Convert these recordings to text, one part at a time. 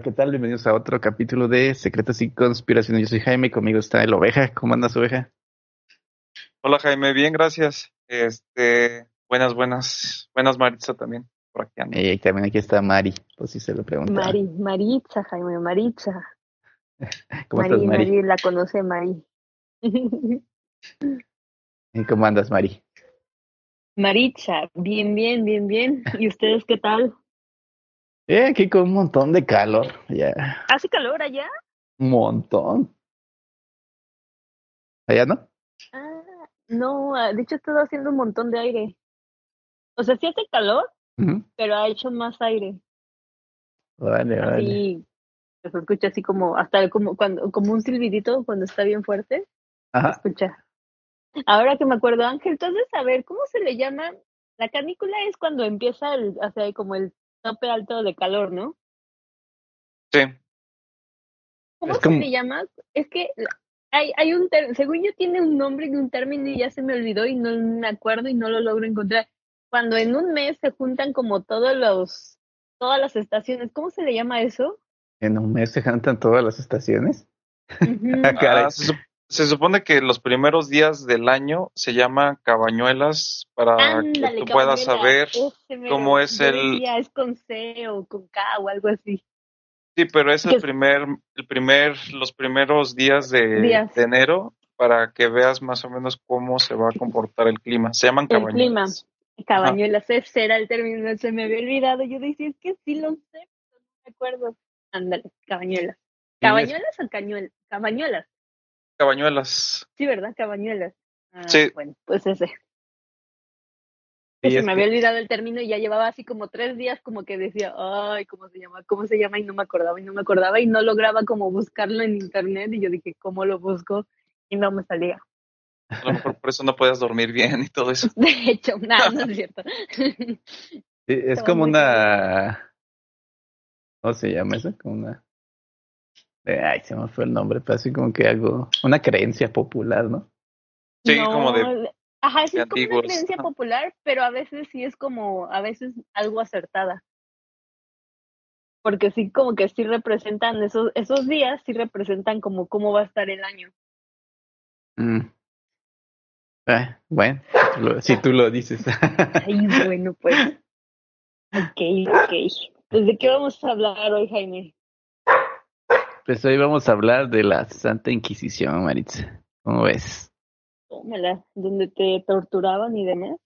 Hola, ¿qué tal? Bienvenidos a otro capítulo de Secretos y Conspiraciones. Yo soy Jaime, conmigo está el Oveja. ¿Cómo andas, Oveja? Hola, Jaime, bien, gracias. Este, buenas, buenas, buenas Maritza también, por aquí ando. Y también aquí está Mari, pues si se lo pregunta. Mari, Maritza, Jaime, Maritza. ¿Cómo Mari, estás, Mari? Mari, la conoce Mari. ¿Y cómo andas, Mari? Maritza, bien, bien, bien, bien. ¿Y ustedes qué tal? Eh, aquí con un montón de calor, ya, ¿Hace calor allá? un montón. ¿Allá no? Ah, no, ah, de hecho he estado haciendo un montón de aire. O sea, sí hace calor, pero ha hecho más aire. Vale, vale. Así, se escucha así como, hasta como cuando, como un silbidito cuando está bien fuerte. Ajá. escucha. Ahora que me acuerdo, Ángel, entonces, a ver, ¿cómo se le llama? La canícula es cuando empieza el, o sea, como el tope alto de calor, ¿no? Sí, ¿Cómo Es se como- le llama? Es que hay, hay un ter- según yo tiene un nombre y un término y ya se me olvidó y no me acuerdo y no lo logro encontrar. Cuando en un mes se juntan como todos los, todas las estaciones, ¿cómo se le llama eso? En un mes se cantan todas las estaciones. Ah, caray. Ah, se, sup- se supone que los primeros días del año se llaman cabañuelas para Ándale, que tú puedas saber. cómo es el- decía, es con C o con K o algo así. Sí, pero es el primer, el primer, los primeros días de, Días. de enero para que veas más o menos cómo se va a comportar el clima. Se llaman El clima. cabañuelas. Cabañuelas, ese era el término, se me había olvidado. Yo decía, es que sí lo sé, pero no me acuerdo. Ándale, cabañuelas. ¿Cabañuelas o cañuelas? Cabañuelas. Cabañuelas. Sí, ¿verdad? Cabañuelas. Ah, Sí. Bueno, pues ese. Sí, se me había olvidado el término y ya llevaba así como tres días como que decía, ay, ¿cómo se llama? ¿Cómo se llama? Y no me acordaba y no me acordaba y no lograba como buscarlo en internet y yo dije, ¿cómo lo busco? Y no me salía. A lo mejor por eso no puedes dormir bien y todo eso. De hecho, nada, no es cierto. Sí, es como una. ¿Cómo se llama eso? Como una. Eh, Ay, se me fue el nombre, pero así como que algo. Una creencia popular, ¿no? Sí, como de- Ajá, sí de es como una creencia popular, pero a veces sí es como, a veces algo acertada. Porque sí, como que sí representan esos, esos días, sí representan como cómo va a estar el año. Mm. Eh, bueno, lo- si tú lo dices. Ay, bueno, pues. Ok, ok. Pues, ¿de qué vamos a hablar hoy, Jaime? Pues hoy vamos a hablar de la Santa Inquisición, Maritza. ¿Cómo ves? Tómala, donde te torturaban y demás.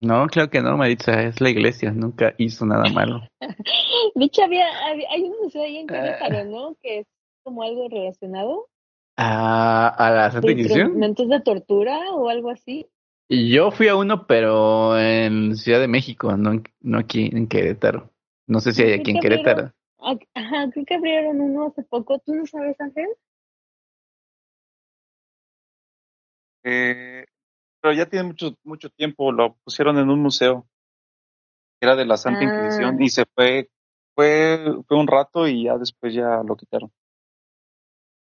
No, claro que no, Maritza, es la iglesia, nunca hizo nada malo. De hecho, había, había- hay un museo ahí en Ah. Querétaro, ¿no? Que es como algo relacionado. ¿A, a la Santa de Inquisición? instrumentos de tortura o algo así. Y Yo fui a uno, pero en Ciudad de México, no, no aquí en Querétaro. No sé si hay aquí en Querétaro. Ah, Ajá, creo que abrieron uno hace poco. ¿Tú no sabes, Ángel? Eh, pero ya tiene mucho, mucho tiempo, lo pusieron en un museo. Era de la Santa Ah. Inquisición y se fue, fue, fue un rato y ya después ya lo quitaron.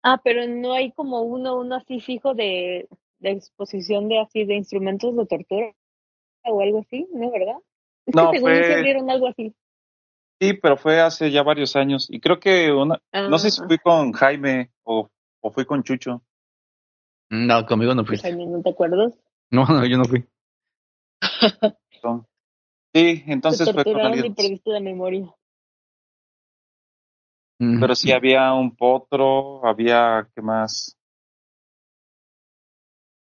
Ah, pero no hay como uno, uno así fijo de, de exposición de así de instrumentos de tortura o algo así, ¿no? ¿Verdad? Es No, que según fue- abrieron algo así. Sí, pero fue hace ya varios años. Y creo que una, no sé si Ah, fui con Jaime o, o fui con Chucho. No, conmigo no pues, fuiste. Jaime, ¿no te acuerdas? No, no, yo no fui. Sí, entonces te fue con y alguien. perdiste la memoria. Mm. Pero sí había un potro, había, ¿qué más?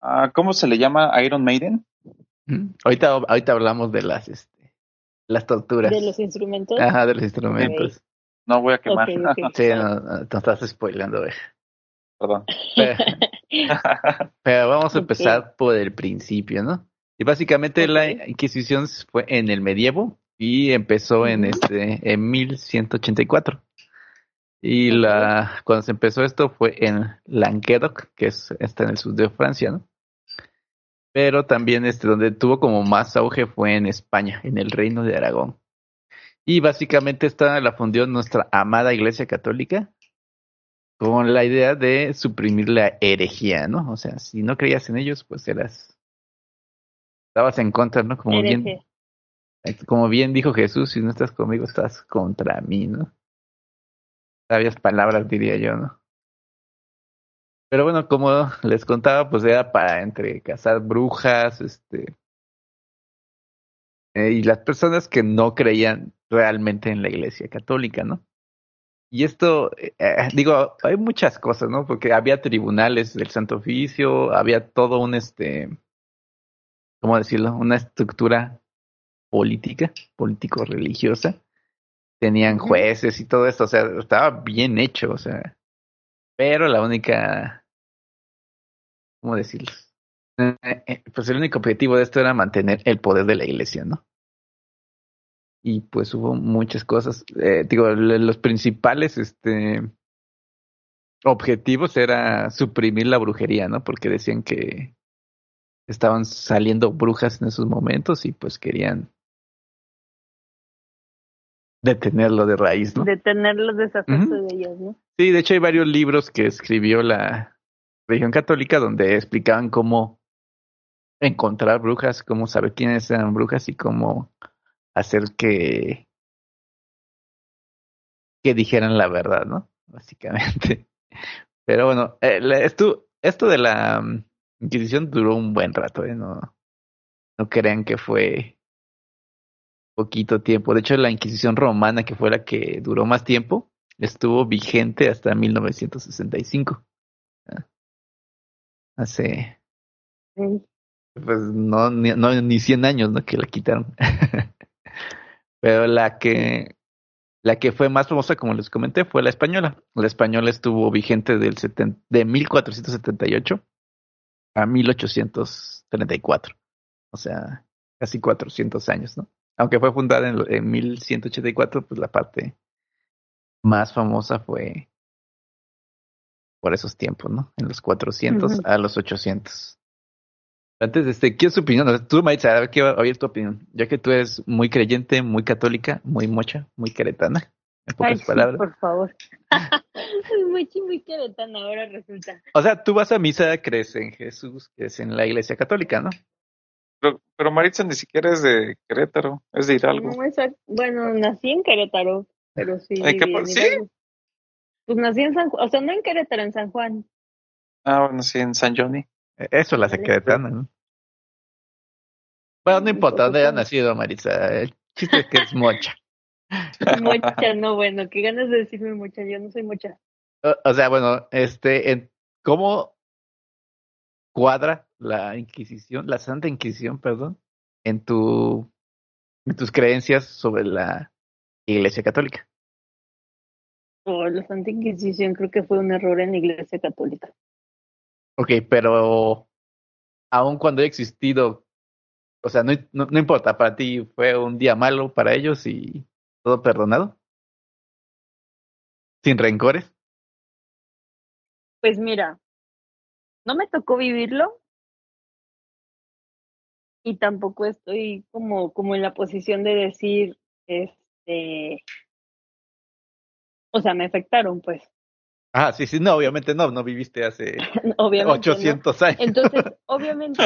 Ah, ¿cómo se le llama? Iron Maiden. Mm. Ahorita, ahorita hablamos de las, este, las torturas. De los instrumentos. Ajá, de los instrumentos. No voy a quemar. Sí, no, no, te estás spoilando, eh. Perdón. Pero, pero vamos a empezar por el principio, ¿no? Y básicamente la Inquisición fue en el medievo y empezó en este en 1184. Y la cuando se empezó esto fue en Languedoc, que es está en el sur de Francia, ¿no? Pero también este donde tuvo como más auge fue en España, en el Reino de Aragón. Y básicamente esta la fundió nuestra amada Iglesia Católica con la idea de suprimir la herejía, ¿no? O sea, si no creías en ellos, pues eras estabas en contra, ¿no? Como bien como bien dijo Jesús, si no estás conmigo, estás contra mí, ¿no? sabias palabras, diría yo, ¿no? Pero bueno, como les contaba, pues era para entre cazar brujas, este, eh, y las personas que no creían realmente en la Iglesia Católica, ¿no? Y esto, eh, eh, digo, hay muchas cosas, ¿no? Porque había tribunales del Santo Oficio, había todo un, este, ¿cómo decirlo? Una estructura política, político-religiosa. Tenían jueces y todo esto, o sea, estaba bien hecho, o sea. Pero la única, ¿cómo decirlo? Pues el único objetivo de esto era mantener el poder de la iglesia, ¿no? y pues hubo muchas cosas. Eh, digo, los principales este, objetivos era suprimir la brujería, ¿no? Porque decían que estaban saliendo brujas en esos momentos y pues querían detenerlo de raíz, ¿no? Detenerlo, deshacerse de ellas, ¿no? Sí, de hecho hay varios libros que escribió la religión católica donde explicaban cómo encontrar brujas, cómo saber quiénes eran brujas y cómo hacer que que dijeran la verdad, ¿no? Básicamente. Pero bueno, eh, esto, esto de la mm, Inquisición duró un buen rato, ¿eh? No, no crean que fue poquito tiempo. De hecho, la Inquisición romana, que fue la que duró más tiempo, estuvo vigente hasta 1965. Hace... Pues no ni, no, ni 100 años, ¿no? Que la quitaron. Pero la que, la que fue más famosa, como les comenté, fue la española. La española estuvo vigente del seten, de 1478 a 1834. O sea, casi 400 años, ¿no? Aunque fue fundada en, en 1184, pues la parte más famosa fue por esos tiempos, ¿no? En los 400 uh -huh. a los 800. Antes, este, ¿qué es tu opinión? Tú, Maritza, a ver, quiero oír tu opinión. Ya que tú eres muy creyente, muy católica, muy mocha, muy queretana. En pocas Ay, palabras. Por favor. muy, muy queretana ahora resulta. O sea, tú vas a misa, crees en Jesús, crees en la iglesia católica, ¿no? Pero, pero Maritza ni siquiera es de Querétaro, es de Hidalgo. No, esa, bueno, nací en Querétaro, pero sí. ¿En qué parte? ¿Sí? Pues nací en San Juan, o sea, no en Querétaro, en San Juan. Ah, bueno, sí, en San Johnny. Eso la hace queretana, ¿no? Bueno, no importa dónde haya nacido Marisa, el chiste es que es mocha. Mocha, no, bueno, qué ganas de decirme mocha, yo no soy mocha. O, o sea, bueno, este, en, ¿cómo cuadra la Inquisición, la Santa Inquisición, perdón, en tu, en tus creencias sobre la Iglesia Católica? Oh, la Santa Inquisición creo que fue un error en la Iglesia Católica. Ok, pero aun cuando haya existido, o sea, no, no, no, importa, para ti fue un día malo para ellos y todo perdonado. Sin rencores. Pues mira, no me tocó vivirlo y tampoco estoy como, como en la posición de decir, este, o sea, me afectaron, pues. Ah, sí, sí, no, obviamente no, no viviste hace obviamente 800 no. años. Entonces, obviamente.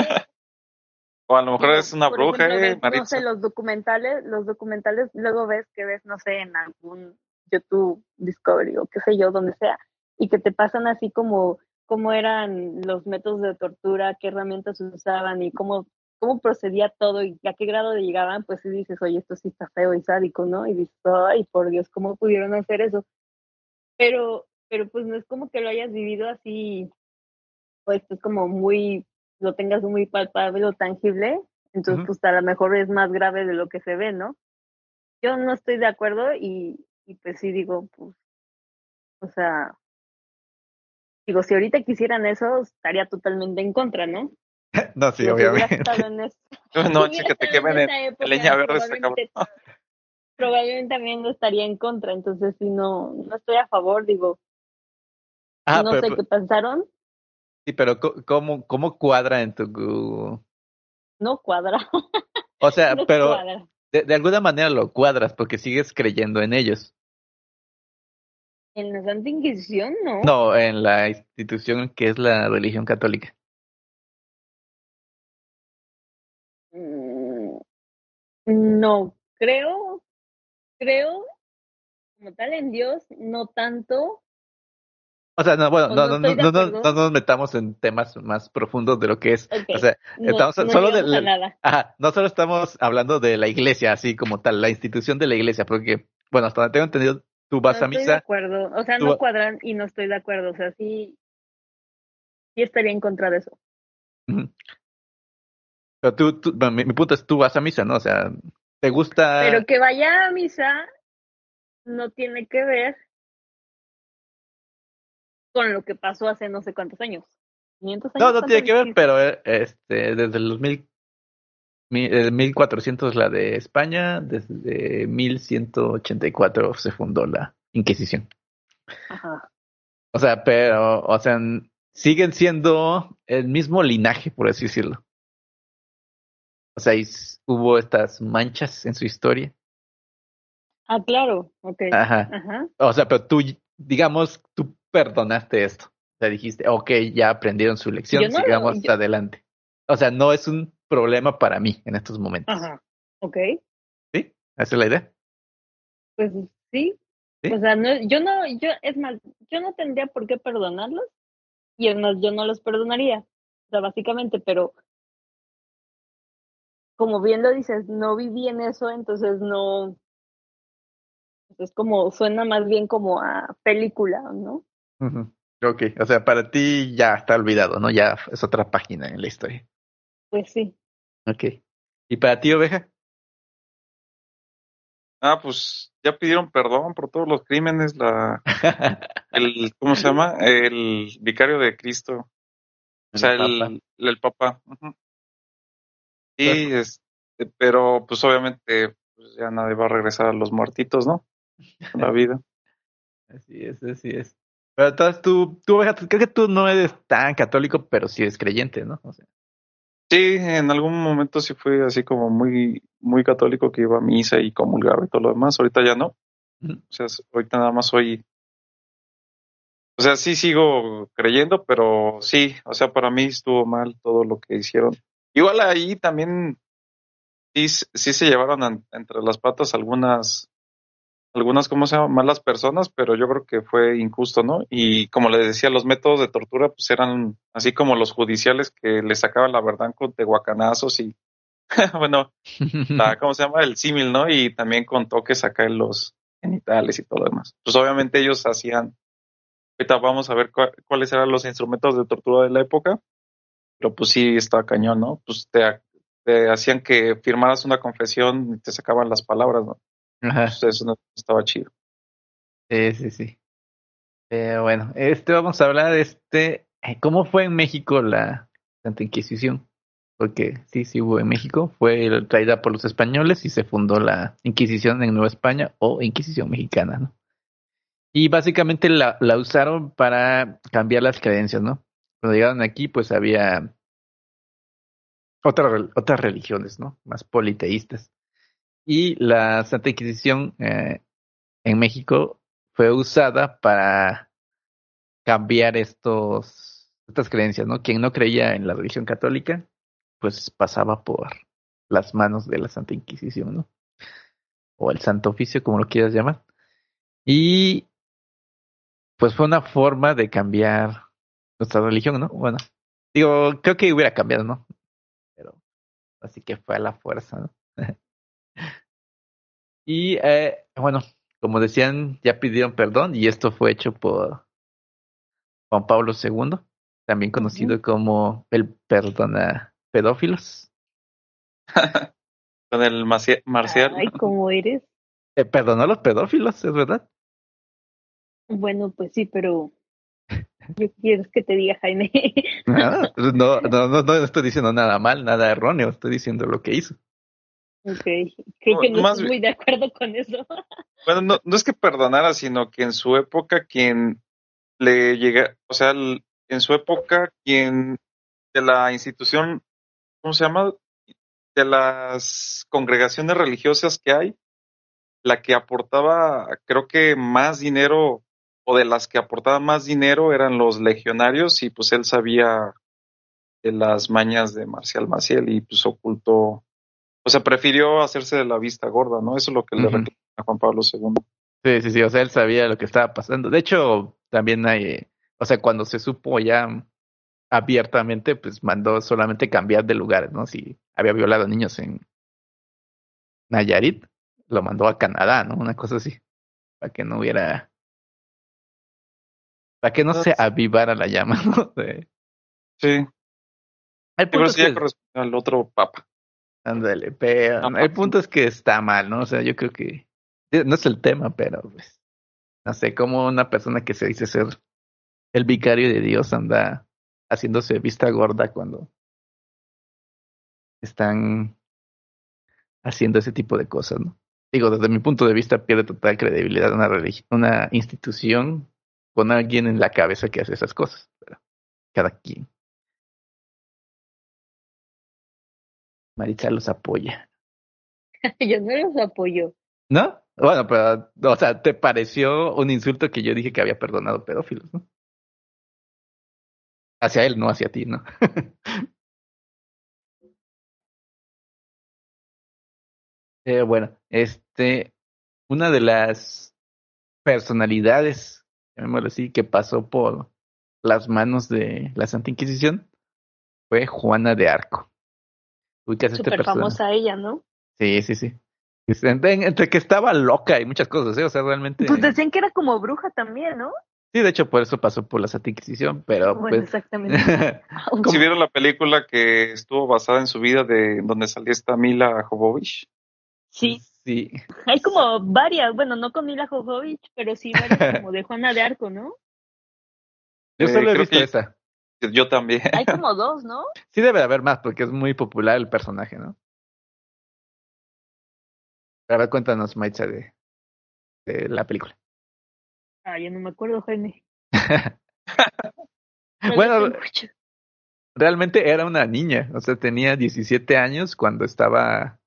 o a lo mejor es una bruja, ejemplo, eh, ves, No sé, los documentales, los documentales, luego ves que ves, no sé, en algún YouTube Discovery o qué sé yo, donde sea, y que te pasan así como cómo eran los métodos de tortura, qué herramientas usaban y cómo, cómo procedía todo y a qué grado llegaban, pues sí dices, oye, esto sí está feo y sádico, ¿no? Y dices, ay, por Dios, ¿cómo pudieron hacer eso? Pero pero pues no es como que lo hayas vivido así, pues es como muy, lo tengas muy palpable o tangible, entonces uh -huh. pues a lo mejor es más grave de lo que se ve, ¿no? Yo no estoy de acuerdo y, y pues sí digo, pues, o sea, digo, si ahorita quisieran eso, estaría totalmente en contra, ¿no? no, sí, obviamente. no, chica, te quemen en, época, leña verde cabrón. Probablemente también no estaría en contra, entonces si no, no estoy a favor, digo, Ah, no pero, sé qué pensaron. Sí, pero ¿cómo, cómo cuadra en tu... No cuadra. O sea, no pero de, alguna manera lo cuadras porque sigues creyendo en ellos. ¿En la Santa Inquisición? No. No, en la institución que es la religión católica. No, creo, creo como tal en Dios, no tanto. O sea, no, bueno, no, no no, no, no, acuerdo. no nos metamos en temas más profundos de lo que es. Ok, O sea, no, estamos no solo de la- nada. Ajá, no solo estamos hablando de la iglesia, así como tal, la institución de la iglesia, porque, bueno, hasta donde tengo entendido, tú vas no a estoy de misa. acuerdo. O sea, tú no cuadran y no estoy de acuerdo. O sea, sí, sí estaría en contra de eso. Pero tú, tú- mi, mi punto es, tú vas a misa, ¿no? O sea, ¿te gusta? Pero que vaya a misa no tiene que ver con lo que pasó hace no sé cuántos años. 500 años. No, no tiene ¿cuántos que ver, pero eh, este, desde los mil, mi- eh, 1400 la de España, desde 1184 se fundó la Inquisición. Ajá. O sea, pero, o sea, siguen siendo el mismo linaje, por así decirlo. O sea, hubo estas manchas en su historia. Ah, claro. Ok. Ajá. Ajá. O sea, pero tú, digamos, tú perdonaste esto. O sea, dijiste, ok, ya aprendieron su lección, no sigamos yo- adelante. O sea, no es un problema para mí en estos momentos. Ajá. Ok. ¿Sí? ¿Esa es la idea? Pues sí. ¿Sí? O sea, no, yo no, yo, es más, yo no tendría por qué perdonarlos y es más, yo no los perdonaría. O sea, básicamente, pero como bien lo dices, no viví en eso, entonces no, es como, suena más bien como a película, ¿no? Ujú. Ok, o sea, para ti ya está olvidado, ¿no? Ya es otra página en la historia. Pues sí. Ok. ¿Y para ti, oveja? Ah, pues ya pidieron perdón por todos los crímenes, la, el, ¿cómo se llama? El vicario de Cristo, o sea, El el, Papa. el Papa. Ujú. Y este, pero pues obviamente pues, ya nadie va a regresar a los muertitos, ¿no? La vida. Así es, así es. Pero entonces tú, tú, creo que tú no eres tan católico, pero sí eres creyente, ¿no? O sea, Sí, en algún momento sí fui así como muy, muy católico que iba a misa y comulgaba y todo lo demás. Ahorita ya no. O sea, ahorita nada más soy. O sea, sí sigo creyendo, pero sí, o sea, para mí estuvo mal todo lo que hicieron. Igual ahí también sí, sí se llevaron entre las patas algunas, algunas, ¿cómo se llama? Malas personas, pero yo creo que fue injusto, ¿no? Y como les decía, los métodos de tortura pues eran así como los judiciales que le sacaban la verdad con tehuacanazos y, bueno, ¿cómo se llama? El símil, ¿no? Y también con toques acá en los genitales y todo lo demás. Pues obviamente ellos hacían, ahorita vamos a ver cua- cuáles eran los instrumentos de tortura de la época, pero pues sí está cañón, ¿no? Pues te, te hacían que firmaras una confesión y te sacaban las palabras, ¿no? Ajá. Pues eso no estaba chido. Sí, sí, sí. Eh, bueno, este vamos a hablar de este, eh, ¿cómo fue en México la Santa Inquisición? Porque sí, sí hubo en México, fue traída por los españoles y se fundó la Inquisición en Nueva España o Inquisición mexicana, ¿no? Y básicamente la, la usaron para cambiar las creencias, ¿no? Cuando llegaron aquí, pues había otras rel- otras religiones, ¿no? Más politeístas. Y la Santa Inquisición eh, en México fue usada para cambiar estos estas creencias, ¿no? Quien no creía en la religión católica, pues pasaba por las manos de la Santa Inquisición, ¿no? O el Santo Oficio, como lo quieras llamar. Y pues fue una forma de cambiar nuestra religión, ¿no? Bueno, digo, creo que hubiera cambiado, ¿no? Pero así que fue a la fuerza, ¿no? y eh, bueno, como decían, ya pidieron perdón y esto fue hecho por Juan Pablo II, también conocido como el perdona pedófilos. Con el marcial. Ay, ¿cómo eres? Eh, perdonó a los pedófilos, es verdad. Bueno, pues sí, pero yo quieres que te diga, Jaime. Ah, No, no, no, no estoy diciendo nada mal, nada erróneo, estoy diciendo lo que hizo. ok, creo que no Más estoy muy de acuerdo con eso. Bueno, no, no es que perdonara, sino que en su época quien le llega, o sea, el- en su época quien de la institución, ¿cómo se llama? De las congregaciones religiosas que hay, la que aportaba, creo que más dinero, o de las que aportaban más dinero eran los legionarios, y pues él sabía de las mañas de Marcial Maciel y pues ocultó, o sea, prefirió hacerse de la vista gorda, ¿no? Eso es lo que le reclama a Juan Pablo II. Sí, sí, sí, o sea, él sabía lo que estaba pasando. De hecho, también hay, o sea, cuando se supo ya abiertamente, pues mandó solamente cambiar de lugares, ¿no? Si había violado niños en Nayarit, lo mandó a Canadá, ¿no? Una cosa así, para que no hubiera, para que no se avivara la llama, ¿no? De- Sí. El punto es ya que, corresponde al otro papa. ándale, pero el punto es que está mal, ¿no? O sea, yo creo que no es el tema, pero pues, no sé, como una persona que se dice ser el vicario de Dios anda haciéndose vista gorda cuando están haciendo ese tipo de cosas, ¿no? Digo, desde mi punto de vista pierde total credibilidad una religi- una institución con alguien en la cabeza que hace esas cosas, pero cada quien. Maritza los apoya. Yo no los apoyo. ¿No? Bueno, pero, o sea, ¿te pareció un insulto que yo dije que había perdonado pedófilos, no? Hacia él, no hacia ti, ¿no? Eh, bueno, este, una de las personalidades, llamémoslo así, que pasó por las manos de la Santa Inquisición fue Juana de Arco. ¿Ubicas este Súper famosa ella, ¿no? Sí, sí, sí. Entre, entre que estaba loca y muchas cosas, ¿eh? O sea, realmente... Pues decían que era como bruja también, ¿no? Sí, de hecho, por eso pasó por la Santa Inquisición, pero bueno, pues... exactamente. Si vieron la película que estuvo basada en su vida de donde salió esta Mila Jovovich. Sí, Sí, hay como varias, bueno, no con Mila Jovovich, pero sí varias como de Juana de Arco, ¿no? yo Eh, solo he creo visto que- esa. Yo también. Hay como dos, ¿no? Sí debe de haber más, porque es muy popular el personaje, ¿no? A ver, cuéntanos, Maitza, de, de la película. Ah, yo no me acuerdo, Jaime. Me Bueno, realmente era una niña, o sea, tenía 17 años cuando estaba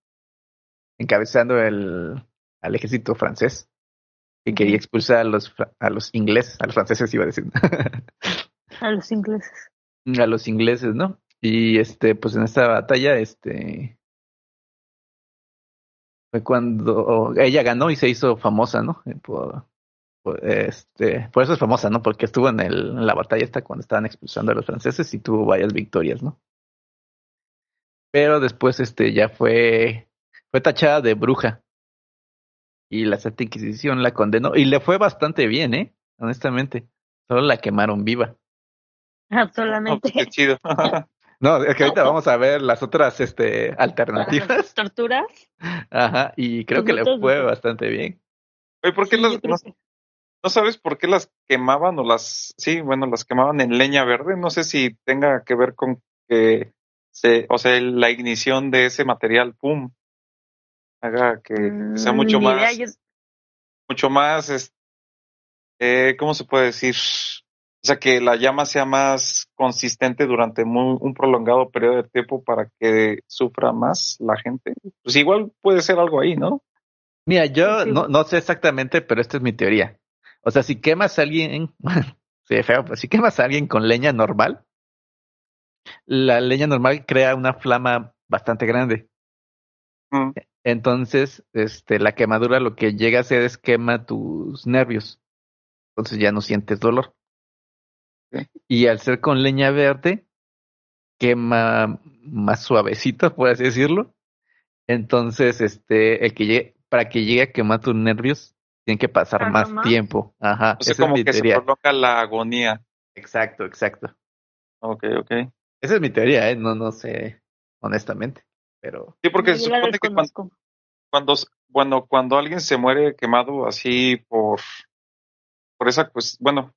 encabezando el, al ejército francés y quería expulsar a los, a los ingleses, a los franceses iba a decir, a los ingleses. a los ingleses, ¿no? Y este, pues en esta batalla, este, fue cuando ella ganó y se hizo famosa, ¿no? Por, por, este, por eso es famosa, ¿no? Porque estuvo en, el, en la batalla esta cuando estaban expulsando a los franceses y tuvo varias victorias, ¿no? Pero después, este, ya fue, fue tachada de bruja y la Santa Inquisición la condenó y le fue bastante bien, ¿eh? Honestamente, solo la quemaron viva. Ah, No, solamente. pues, qué chido. No, es que ahorita vamos a ver las otras, este, alternativas. torturas. Ajá, y creo que le fue bastante bien. Oye, ¿por qué Sí, las, no, que- no sabes por qué las quemaban o las, sí, bueno, las quemaban en leña verde? No sé si tenga que ver con que se, o sea, la ignición de ese material, pum, haga que sea Mm, mucho idea, más, yo- mucho más, es- eh, ¿cómo se puede decir? O sea, que la llama sea más consistente durante muy- un prolongado periodo de tiempo para que sufra más la gente. Pues igual puede ser algo ahí, ¿no? Mira, yo Sí. no, no sé exactamente, pero esta es mi teoría. O sea, si quemas a alguien, sí, feo, pero si quemas a alguien con leña normal, la leña normal crea una flama bastante grande. Mm. Entonces, este, la quemadura lo que llega a hacer es quema tus nervios. Entonces ya no sientes dolor. Y al ser con leña verde, quema más suavecito, por así decirlo. Entonces, este, el que llegue, para que llegue a quemar tus nervios, tienen que pasar ¿Tarda más, más? tiempo. Ajá, O sea, esa es como mi que se teoría. prolonga la agonía. Exacto, exacto. Ok, ok. Esa es mi teoría, ¿eh? No, no sé, honestamente. Pero, Sí, porque se supone que cuando, cuando, bueno, cuando alguien se muere quemado así por, por esa, pues, bueno,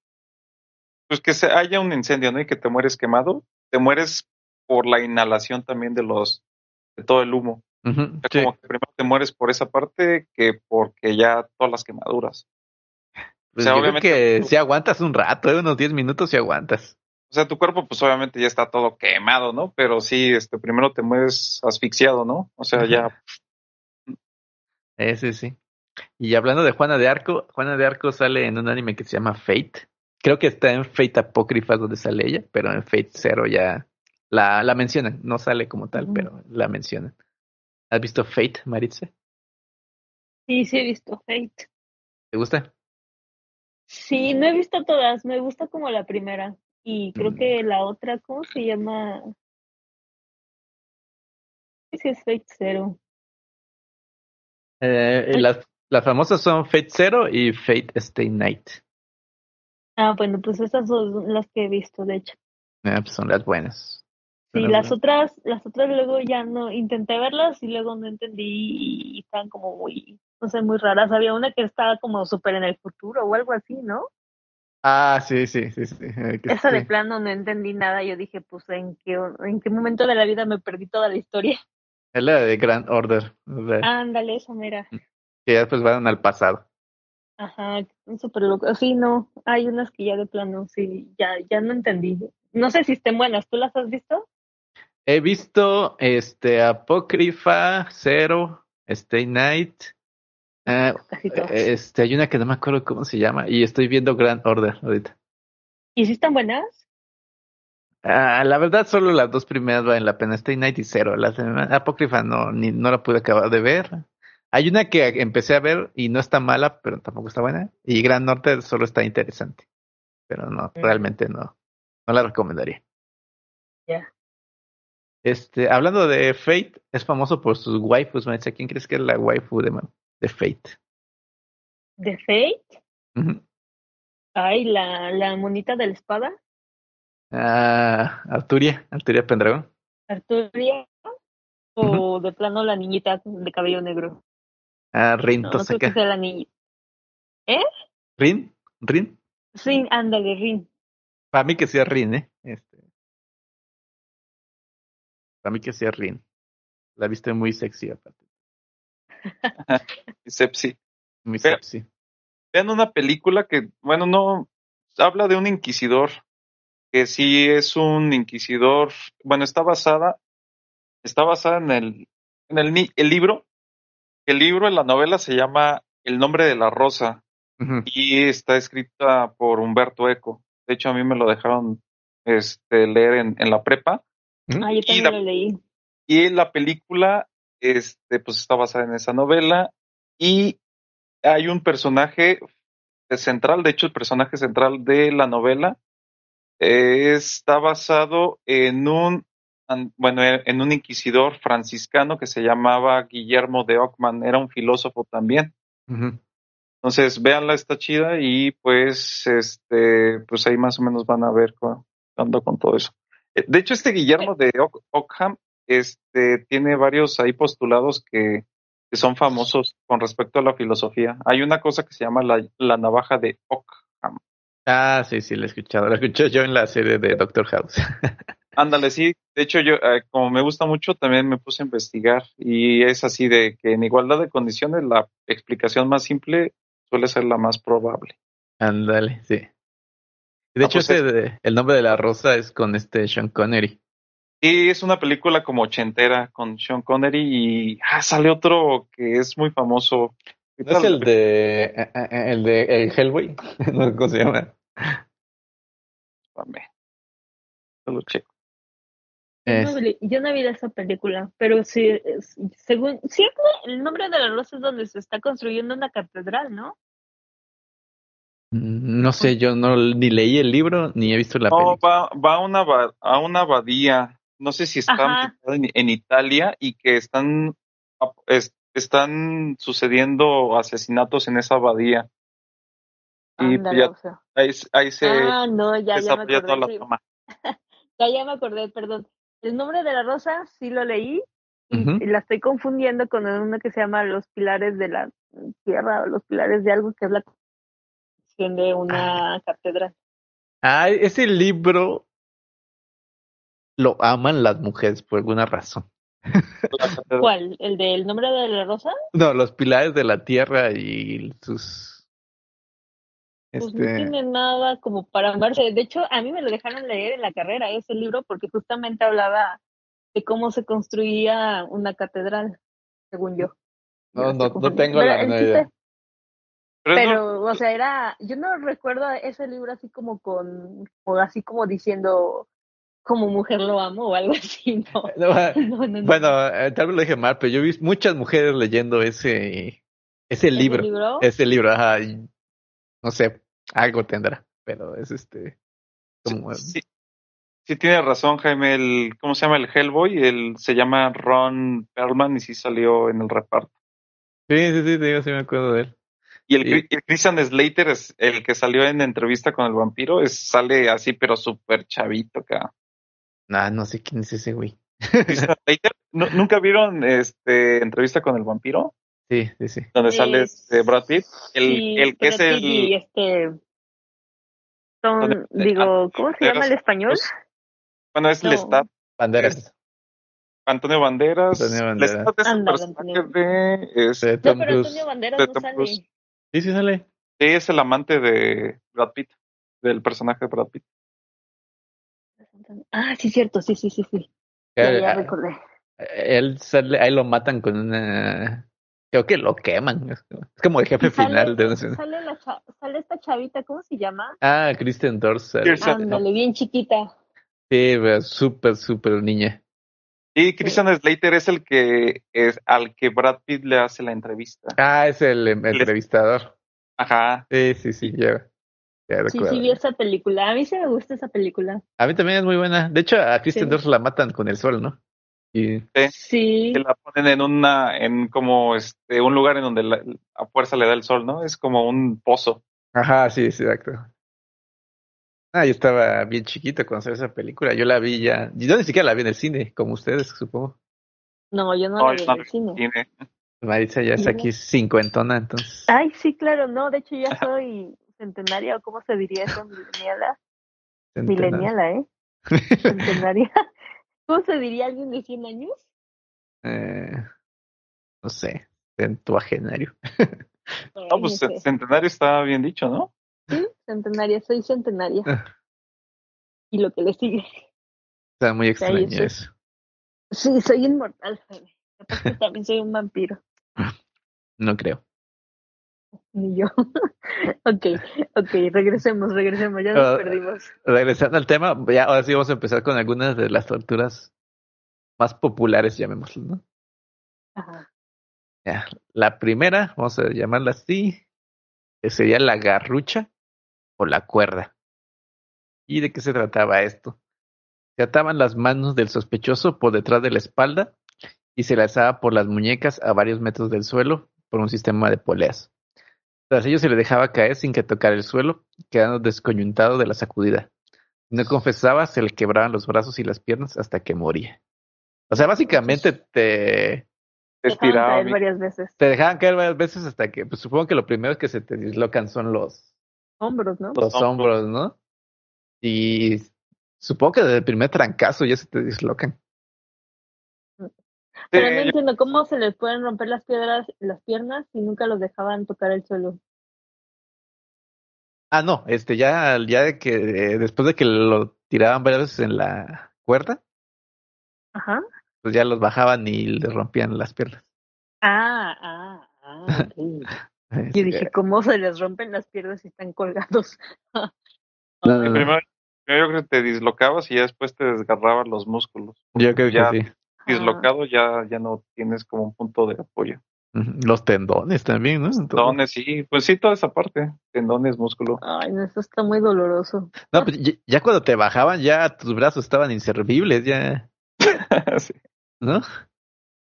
pues que se haya un incendio, ¿no? Y que te mueres quemado, te mueres por la inhalación también de los, de todo el humo. O sea, sí. como que primero te mueres por esa parte que porque ya todas las quemaduras. Pues sea, yo creo obviamente- que si aguantas un rato, ¿eh? unos 10 minutos si aguantas. O sea, tu cuerpo pues obviamente ya está todo quemado, ¿no? Pero sí, este, primero te mueres asfixiado, ¿no? O sea, ya, Ese sí. Y hablando de Juana de Arco, Juana de Arco sale en un anime que se llama Fate. Creo que está en Fate Apócrifas donde sale ella, pero en Fate Zero ya la, la mencionan. No sale como tal, pero la mencionan. ¿Has visto Fate, Maritza? Sí, sí he visto Fate. ¿Te gusta? Sí, no he visto todas, me gusta como la primera. Y creo Mm. que la otra, ¿cómo se llama? Sí, es Fate Zero. Eh, las, las famosas son Fate Zero y Fate Stay Night. Ah, bueno, pues esas son las que he visto, de hecho. Eh, pues son las buenas. Sí, Son las buenas. otras, las otras luego ya no, intenté verlas y luego no entendí y estaban como muy, no sé, muy raras. Había una que estaba como súper en el futuro o algo así, ¿no? Ah, sí, sí, sí, sí. eh, Esa de plano no entendí nada. Yo dije, pues, ¿en qué, en qué momento de la vida me perdí toda la historia? Es la de Grand Order. Ándale, esa mera. Que ya después van al pasado. Ajá, súper loco. Sí, no, hay unas que ya de plano, sí, ya, ya no entendí. No sé si estén buenas, ¿tú las has visto? He visto este Apócrifa, Zero, Stay Night. Eh, Casi todas. este, hay una que no me acuerdo cómo se llama. Y estoy viendo Grand Order ahorita. ¿Y si están buenas? Ah, la verdad, solo las dos primeras valen la pena. Stay Night y Zero. La Apócrifa no, ni, no la pude acabar de ver. Hay una que empecé a ver y no está mala, pero tampoco está buena. Y Grand Order solo está interesante. Pero no, Mm. realmente no. No la recomendaría. Ya. Este, hablando de Fate, es famoso por sus waifus, ¿no? ¿Quién crees que es la waifu de, de Fate? ¿De Fate? Ay, la, la monita de la espada, Ah, Arturia, Arturia Pendragón. Arturia, o de plano la niñita de cabello negro. Ah, Rin No, no creo que sea la niñita. Rin, Rin. Sí, ándale, Rin. Para mí que sea Rin, ¿eh? Este. Para mí que sea Rin. La viste muy sexy aparte. Y Sepsi. Pero- sexy. Vean una película que, bueno, no, habla de un inquisidor, que sí es un inquisidor, bueno, está basada, está basada en el, en el, el libro, el libro en la novela se llama El nombre de la rosa y está escrita por Humberto Eco. De hecho, a mí me lo dejaron este, leer en, en la prepa. Ujú. Ah, yo también la- lo leí. Y la película, este, pues está basada en esa novela. Y hay un personaje central, de hecho, el personaje central de la novela eh, está basado en un, bueno, eh, en un inquisidor franciscano que se llamaba Guillermo de Ockman, era un filósofo también. Entonces, véanla, está chida y pues, este, pues ahí más o menos van a ver con, dando con todo eso. Eh, De hecho, este Guillermo de Ock- Ockham, este, tiene varios ahí postulados que, que son famosos con respecto a la filosofía. Hay una cosa que se llama la, la navaja de Ockham. Ah, sí, sí, la he escuchado. La escuché yo en la serie de Doctor House. Ándale, sí. De hecho, yo, eh, como me gusta mucho, también me puse a investigar y es así de que en igualdad de condiciones la explicación más simple suele ser la más probable. Ándale, sí. De Ah, hecho, pues ese el nombre de la rosa es con este Sean Connery. Y es una película como ochentera con Sean Connery y ah, sale otro que es muy famoso. ¿No es el de eh, eh, el de el Hellboy? no sé cómo se llama. Espérame. Yo lo checo. Yo Es- no, vi, yo no vi esa película, pero sí, según, siempre el nombre de la rosa es donde se está construyendo una catedral, ¿no? Mm, no sé, yo no ni leí el libro ni he visto la No, película. va, va a, una, a una abadía. No sé si está en, en Italia y que están, es- están sucediendo asesinatos en esa abadía. Y ya, o sea. ahí, ahí se Ah, no, ya, ya me toda acordé. la sí. trama. Ya, ya me acordé, perdón. El nombre de la rosa sí lo leí y, la estoy confundiendo con uno que se llama Los Pilares de la Tierra o Los Pilares de algo que es la construcción de una catedral. Ah, ese libro lo aman las mujeres por alguna razón. ¿Cuál? ¿El del nombre de la rosa? No, los pilares de la tierra y sus Pues no este tiene nada como para amarse. De hecho, a mí me lo dejaron leer en la carrera ese libro porque justamente hablaba de cómo se construía una catedral, según yo. No, no, no tengo la menor idea. No- Pero, o sea, era, yo no recuerdo ese libro así como con, o así como diciendo, como mujer lo amo o algo así, no. No, No, no, no. Bueno, eh, tal vez lo dije mal, pero yo vi muchas mujeres leyendo ese ¿Ese libro. libro? Es el libro, ajá. y No sé, algo tendrá, pero es este. Como, Sí, sí tiene razón, Jaime. El, ¿Cómo se llama el Hellboy? El, se llama Ron Perlman y sí salió en el reparto. Sí, sí, sí, digo, sí me acuerdo de él. Y el, Sí. Christian Slater es el que salió en entrevista con el vampiro. Es, sale así, pero súper chavito acá. Nah, no sé quién es ese güey. Christian Slater, ¿nu- ¿nunca vieron este entrevista con el vampiro? Sí, sí, sí. Donde sale Es- este Brad Pitt. El, Sí, el que es Pitt y el. este son, Donde- digo, ¿cómo se llama el español? Bueno, es No. Lestat. Banderas. Antonio Banderas. Antonio Banderas. Lestat es el Ándale, personaje Antonio. de. es- De No, Tom pero Cruise. Antonio Banderas de no Tom sale. Cruise. Sí, sí sale. Sí, es el amante de Brad Pitt, del personaje de Brad Pitt. Ah, sí, cierto, sí, sí, sí, sí. Ya, Eh, ya ah, recordé. Él sale, ahí lo matan con una. Creo que lo queman. Es como- el jefe sale, final de una. sale, la cha- sale esta chavita, ¿cómo se llama? Ah, Kristen. Kirsten. Ándale, bien chiquita. Sí, súper, súper niña. Y Christian Slater es el que es al que Brad Pitt le hace la entrevista. Ah, es el em, entrevistador. Ajá. Sí, sí, sí, ya. Ya Sí, sí, vi esa película. A mí sí me gusta esa película. A mí también es muy buena. De hecho, a Kristen Sí. La matan con el sol, ¿no? Y Sí. Que la ponen en una, en como este, un lugar en donde la- a fuerza le da el sol, ¿no? Es como un pozo. Ajá, sí, sí, exacto. Ah, yo estaba bien chiquito cuando salió esa película. Yo la vi ya. Yo ni siquiera la vi en el cine, como ustedes, supongo. No, yo no No, la vi en el cine. Tiene- Maritza ya es aquí cincuentona, entonces. Ay, sí, claro, no. De hecho, ya soy centenaria, o cómo se diría eso, mileniala. centenaria. Mileniala, ¿eh? Centenaria. ¿Cómo se diría alguien de 100 años? Eh, no sé, centuagenario. No, pues centenario está bien dicho, ¿no? Sí, centenaria, soy centenaria. Ah. Y lo que le sigue. Está muy extraño eso. eso. Sí, soy inmortal, también soy un vampiro. No creo. Ni yo. ok, ok, regresemos, regresemos, ya nos Ah, perdimos. Regresando al tema, ya ahora sí vamos a empezar con algunas de las torturas más populares, llamémoslo, ¿no? Ajá. Ya, la primera, vamos a llamarla así, que sería la garrucha o la cuerda. ¿Y de qué se trataba esto? Se ataban las manos del sospechoso por detrás de la espalda y se le alzaba por las muñecas a varios metros del suelo por un sistema de poleas. Tras ello se le dejaba caer sin que tocara el suelo, quedando descoyuntado de la sacudida. Si no confesaba, se le quebraban los brazos y las piernas hasta que moría. O sea, básicamente te, Dejaban Estirado. caer varias veces. te dejaban caer varias veces hasta que, pues supongo que lo primero que se te dislocan son los, Hombros, ¿no? los hombros. hombros, ¿no? Y supongo que desde el primer trancazo ya se te dislocan. Pero no entiendo cómo se les pueden romper las piedras, las piernas y nunca los dejaban tocar el suelo. Ah, no, este ya, ya de que eh, después de que lo tiraban varias veces en la cuerda, Ajá. pues ya los bajaban y le rompían las piernas. Ah, ah, ah. ok. Este, Yo dije, ¿cómo se les rompen las piernas si están colgados? No, no, no. primero, primero creo que te dislocabas y ya después te desgarraban los músculos. Yo creo ya que sí. Dislocado ya, ya no tienes como un punto de apoyo. Los tendones también, ¿no? Tendones, sí, pues sí, toda esa parte, tendones, músculo. Ay, no, eso está muy doloroso. No, pues ya, ya cuando te bajaban, ya tus brazos estaban inservibles, ya, Sí. ¿no?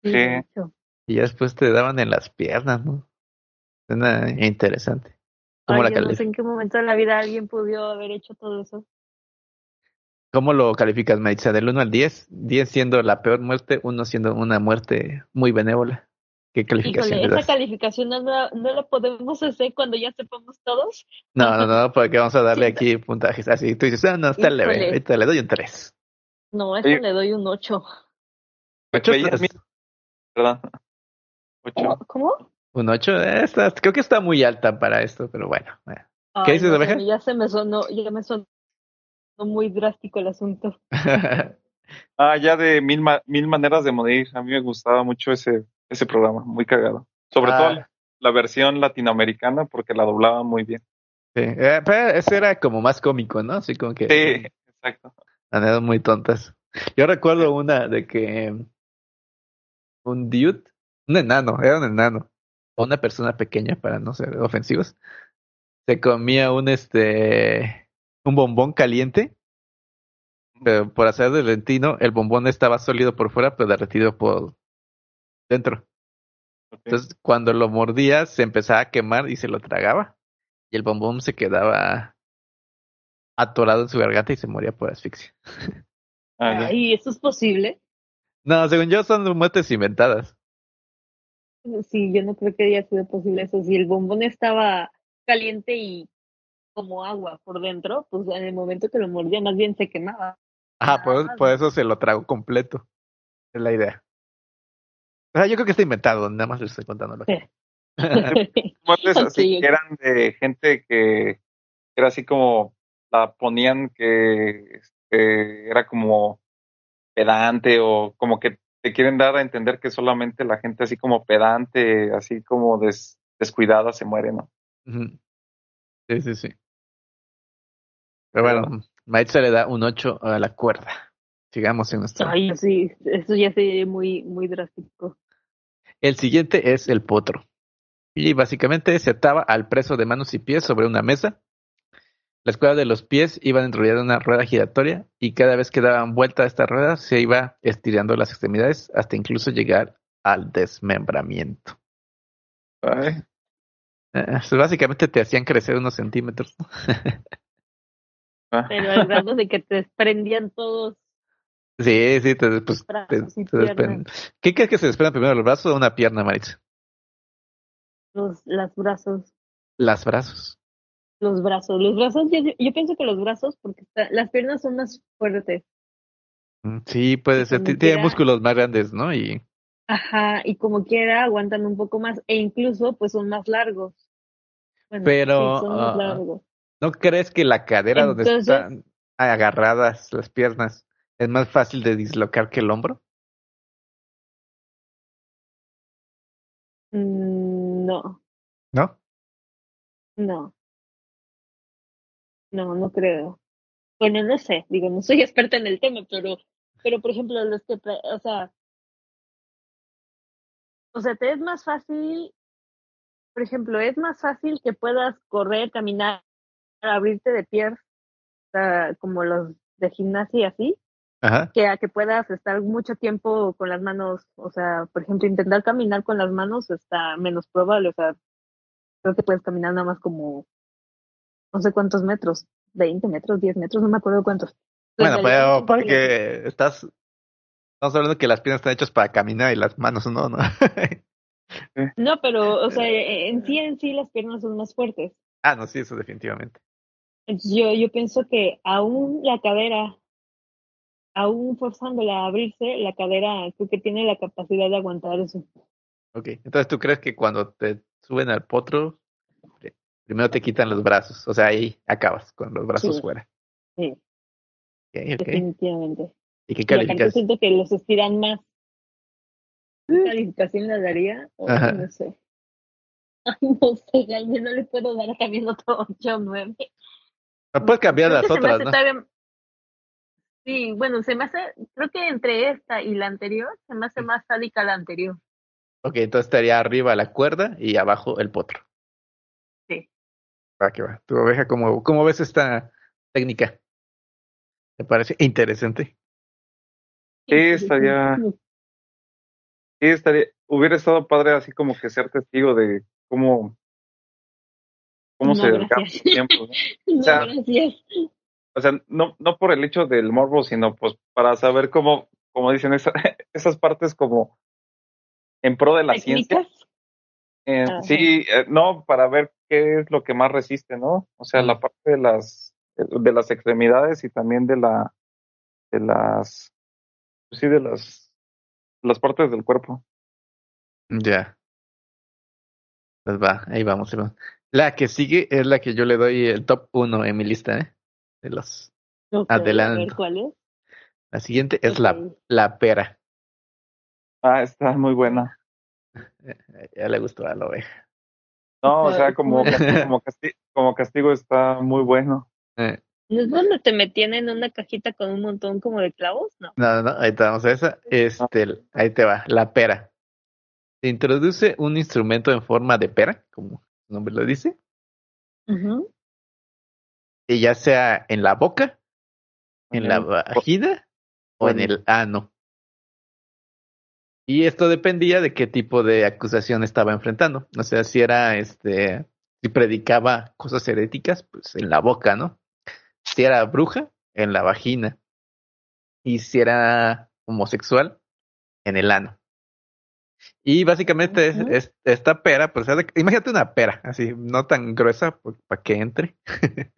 Sí. Y ya después te daban en las piernas, ¿no? Suena interesante. ¿Cómo Ay, la yo no sé calificas? en qué momento de la vida alguien pudo haber hecho todo eso. ¿Cómo lo calificas, Maritza? Del 1 al 10, 10 siendo la peor muerte, 1 siendo una muerte muy benévola. ¿Qué calificación Híjole, le esa calificación no, la- no la podemos hacer cuando ya sepamos todos. No, no, no, porque vamos a darle Sí. aquí puntajes. Así tú dices, ah, no, está leve. Híjole. Ahorita le doy un 3. No, a esta Oye. le doy un 8. ¿Ocho? Veía Pues, mi- Perdón. Ocho. ¿Cómo? ¿Cómo? Un 8, creo que está muy alta para esto, pero bueno. bueno. Ay, dices, no, oveja? Ya se me sonó, ya me sonó muy drástico el asunto. Ah, ya de mil, ma- mil maneras de morir. A mí me gustaba mucho ese, ese programa, muy cagado. Sobre Ah. todo la, la versión latinoamericana porque la doblaba muy bien. Sí, eh, pero ese era como más cómico, ¿no? Así como que Sí, exacto. maneras muy tontas. Yo recuerdo una de que un dude, un enano, era un enano, o una persona pequeña para no ser ofensivos, se comía un este un bombón caliente, pero por hacer de lentino, el bombón estaba sólido por fuera, pero derretido por dentro. Entonces, cuando lo mordía, se empezaba a quemar y se lo tragaba. Y el bombón se quedaba atorado en su garganta y se moría por asfixia. Ah. Ay, ¿eso es posible? No, según yo, son muertes inventadas. Sí, yo no creo que haya sido posible eso. Si el bombón estaba caliente y como agua por dentro, pues en el momento que lo mordía más bien se quemaba. Ajá, por, Ah, por eso se lo tragó completo. Es la idea. O sea, yo creo que está inventado, nada más les estoy contando lo que. Muertes así que eran de gente que era así como la ponían que, que era como pedante o como que te quieren dar a entender que solamente la gente así como pedante, así como des- descuidada se muere, ¿no? Sí, sí, sí. Pero bueno, Maitza le da un 8 a la cuerda. Sigamos en nuestra. Ay, sí, eso ya sería muy, muy drástico. El siguiente es el potro. Y básicamente se ataba al preso de manos y pies sobre una mesa. Las cuerdas de los pies iban enrolladas en una rueda giratoria y cada vez que daban vuelta a esta rueda se iba estirando las extremidades hasta incluso llegar al desmembramiento. Ay, Eh, pues básicamente te hacían crecer unos centímetros. ah, Pero al grado de que te desprendían todos Sí, sí, te, pues, te- te desprenden. ¿Qué crees que se desprendan primero, los brazos o una pierna, Maritza? los, las brazos, Las brazos. los brazos, los brazos, yo, yo pienso que los brazos, porque está- las piernas son más fuertes. Mm, Sí, puede ser. Tiene quiera- músculos más grandes, ¿no? Y Ajá, y como quiera aguantan un poco más, e incluso pues son más largos. Bueno, Pero, sí, son más ah, largos. ¿No crees que la cadera donde están agarradas las piernas es más fácil de dislocar que el hombro? Mm, No, ¿No? no. No, no creo. Bueno, no sé, digo, no soy experta en el tema, pero, pero por ejemplo, los que, o sea, o sea, te es más fácil, por ejemplo, es más fácil que puedas correr, caminar, abrirte de piernas, como los de gimnasia y así, Ajá. que a que puedas estar mucho tiempo con las manos, o sea, por ejemplo, intentar caminar con las manos está menos probable, o sea, creo que puedes caminar nada más como no sé cuántos metros, 20 metros, 10 metros, no me acuerdo cuántos. Bueno, En pero porque estás... Estamos hablando que las piernas están hechas para caminar y las manos no, ¿no? No, pero, o sea, en sí, en sí las piernas son más fuertes. ah, no, sí, eso definitivamente. Yo, yo pienso que aún la cadera, aún forzándola a abrirse, la cadera creo que tiene la capacidad de aguantar eso. Ok, entonces tú crees que cuando te suben al potro, pri- primero te quitan los brazos, o sea, ahí acabas con los brazos Sí. fuera. Sí, Ok, ok. definitivamente. ¿Y qué calificas? siento que los estiran más. ¿Qué calificación le daría? O Ajá. no sé. Ay, no sé, al no le puedo dar también otro 8 o 9. No puedes cambiar Creo las otras, hace ¿no? todavía- Sí, bueno, se me hace, creo que entre esta y la anterior, se me hace más sádica la anterior. Ok, entonces estaría arriba la cuerda y abajo el potro. Sí. Va que va. Tu oveja, ¿cómo, cómo ves esta técnica? ¿Te parece interesante? Sí, estaría- sí, estaría, hubiera estado padre así como que ser testigo de cómo, cómo No, se tiempo, ¿no? No, sea, gracias. O sea, no, no por el hecho del morbo, sino pues para saber cómo, como dicen, esa- esas partes como en pro de la ciencia. ¿Técnicas? Eh, sí, eh, no, para ver qué es lo que más resiste, ¿no? O sea, la parte de las de las extremidades y también de la de las pues sí de las las partes del cuerpo. Ya. Pues va, ahí vamos. ahí vamos. La que sigue es la que yo le doy el top 1 en mi lista, ¿eh? De los. Ok, A ver Adelanto. cuál es. La siguiente es la, la pera. Ah, está muy buena. Ya le gustó a la oveja. No, o sea, como castigo, como castigo, como castigo está muy bueno. Eh, ¿No es donde te metían en una cajita con un montón como de clavos? No. no, no, ahí te vamos a esa. Este, ahí te va, la pera. se introduce un instrumento en forma de pera, como nombre lo dice, Ujú. y ya sea en la boca, en la vagina o en en- el ano. Y esto dependía de qué tipo de acusación estaba enfrentando. O sea, si era este, si predicaba cosas heréticas, pues en la boca, ¿no? Si era bruja, en la vagina. Y si era homosexual, en el ano. Y básicamente es- esta pera, pues imagínate una pera, así, no tan gruesa para que entre,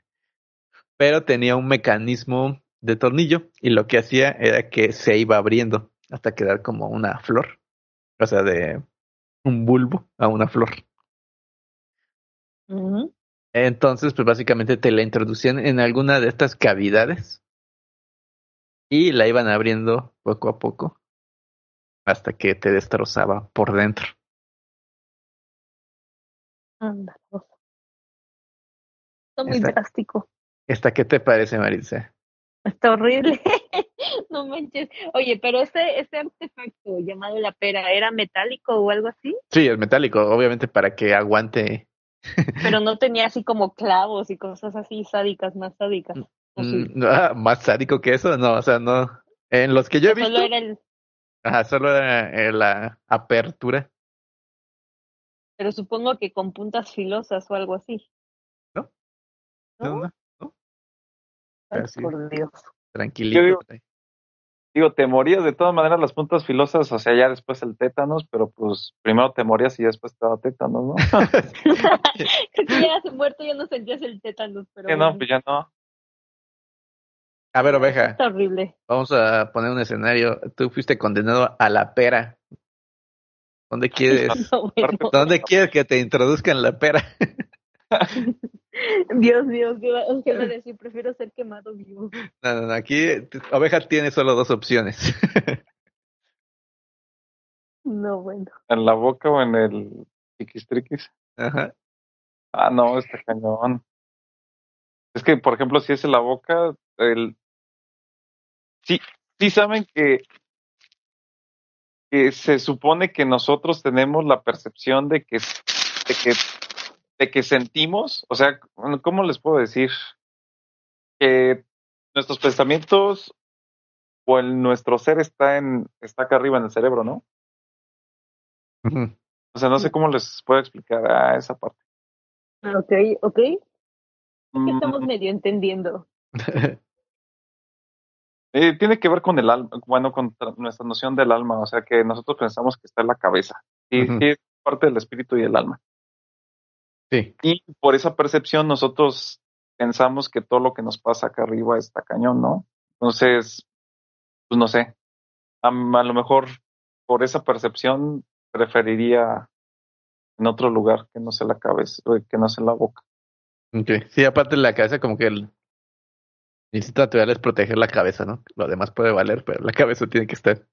pero tenía un mecanismo de tornillo y lo que hacía era que se iba abriendo hasta quedar como una flor, o sea, de un bulbo a una flor. Entonces, pues básicamente te la introducían en alguna de estas cavidades y la iban abriendo poco a poco hasta que te destrozaba por dentro. Anda, cosa. Está muy drástico. ¿Esta qué te parece, Marisa? Está horrible. no manches. Oye, pero ese, ese artefacto llamado la pera, ¿era metálico o algo así? Sí, es metálico, obviamente para que aguante. Pero no tenía así como clavos y cosas así sádicas, más sádicas. ¿O sí? Mm, ah, más sádico que eso, no, o sea, no. En los que yo he ¿O visto, solo era el, ajá, solo era eh, la apertura. pero supongo que con puntas filosas o algo así. No. ¿No? No, no, no, Ay, así. por Dios. tranquilito. Digo- Digo, te morías de todas maneras las puntas filosas, o sea, ya después el tétanos, pero pues primero te morías y después te daba tétanos, ¿no? Creo que ya hace muerto ya no sentías el tétanos, pero Que no, pues ya no. A ver, oveja, Está horrible. vamos a poner un escenario. Tú fuiste condenado a la pera. ¿Dónde quieres, No, bueno. dónde quieres que te introduzcan la pera? Dios mío, ¿qué va, a decir? Prefiero ser quemado vivo. No, no, no, aquí oveja tiene solo dos opciones. No, bueno. En la boca o en el triquis Ajá. Ah, no, está cañón. Es que, por ejemplo, si es en la boca, el... sí, sí saben que, que se supone que nosotros tenemos la percepción de que, de que, de que sentimos, o sea, ¿cómo les puedo decir? Que nuestros pensamientos o el, nuestro ser está en, está acá arriba en el cerebro, ¿no? O sea, no sé cómo les puedo explicar a esa parte. Ok, ok. Mm, estamos medio entendiendo. Eh, tiene que ver con el alma, bueno, con tra- nuestra noción del alma, o sea que nosotros pensamos que está en la cabeza. Ujú. sí, es parte del espíritu y el alma. Sí. Y por esa percepción nosotros pensamos que todo lo que nos pasa acá arriba está cañón, ¿no? Entonces, pues no sé, a, a lo mejor por esa percepción preferiría en otro lugar que no sea la cabeza, que no sea la boca. Ok. Sí, aparte de la cabeza, como que el instinto natural es proteger la cabeza, ¿no? Lo demás puede valer, pero la cabeza tiene que estar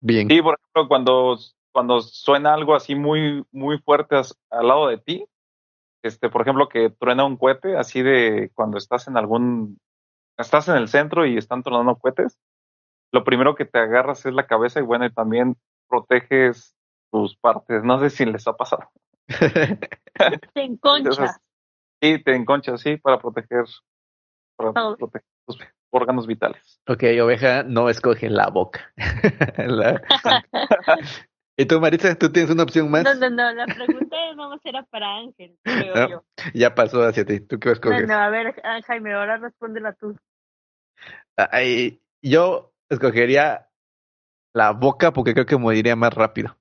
bien. Sí, por ejemplo, cuando, cuando suena algo así muy, muy fuerte al lado de ti, este, por ejemplo, que truena un cohete, así de cuando estás en algún, estás en el centro y están tronando cohetes, lo primero que te agarras es la cabeza y bueno, y también proteges tus partes. No sé si les ha pasado. Te enconchas. Entonces, Sí, te enconchas, sí, para proteger, para proteger tus órganos vitales. ok, oveja no escoge la boca. La- ¿Y tú, Marisa, tú tienes una opción más? No, no, no, la pregunta vamos era para Ángel, creo No, yo. Ya pasó hacia ti. ¿Tú qué No, escoges? no, a ver, Jaime, ahora respóndela tú. Ay, yo escogería la boca porque creo que moriría más rápido.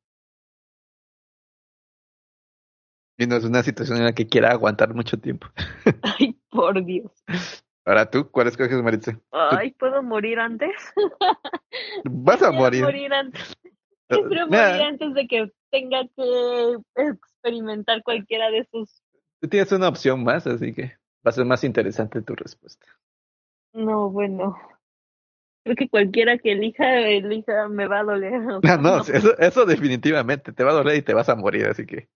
Y no es una situación en la que quiera aguantar mucho tiempo. Ay, por Dios. Ahora tú, ¿cuál escoges, Maritza? Ay, ¿puedo morir antes? Vas a morir. morir antes. Prefiero morir antes de que tenga que experimentar cualquiera de esos. tú tienes una opción más, así que va a ser más interesante tu respuesta. No, bueno. Creo que cualquiera que elija, elija, me va a doler. o No, no, eso, eso definitivamente te va a doler y te vas a morir, así que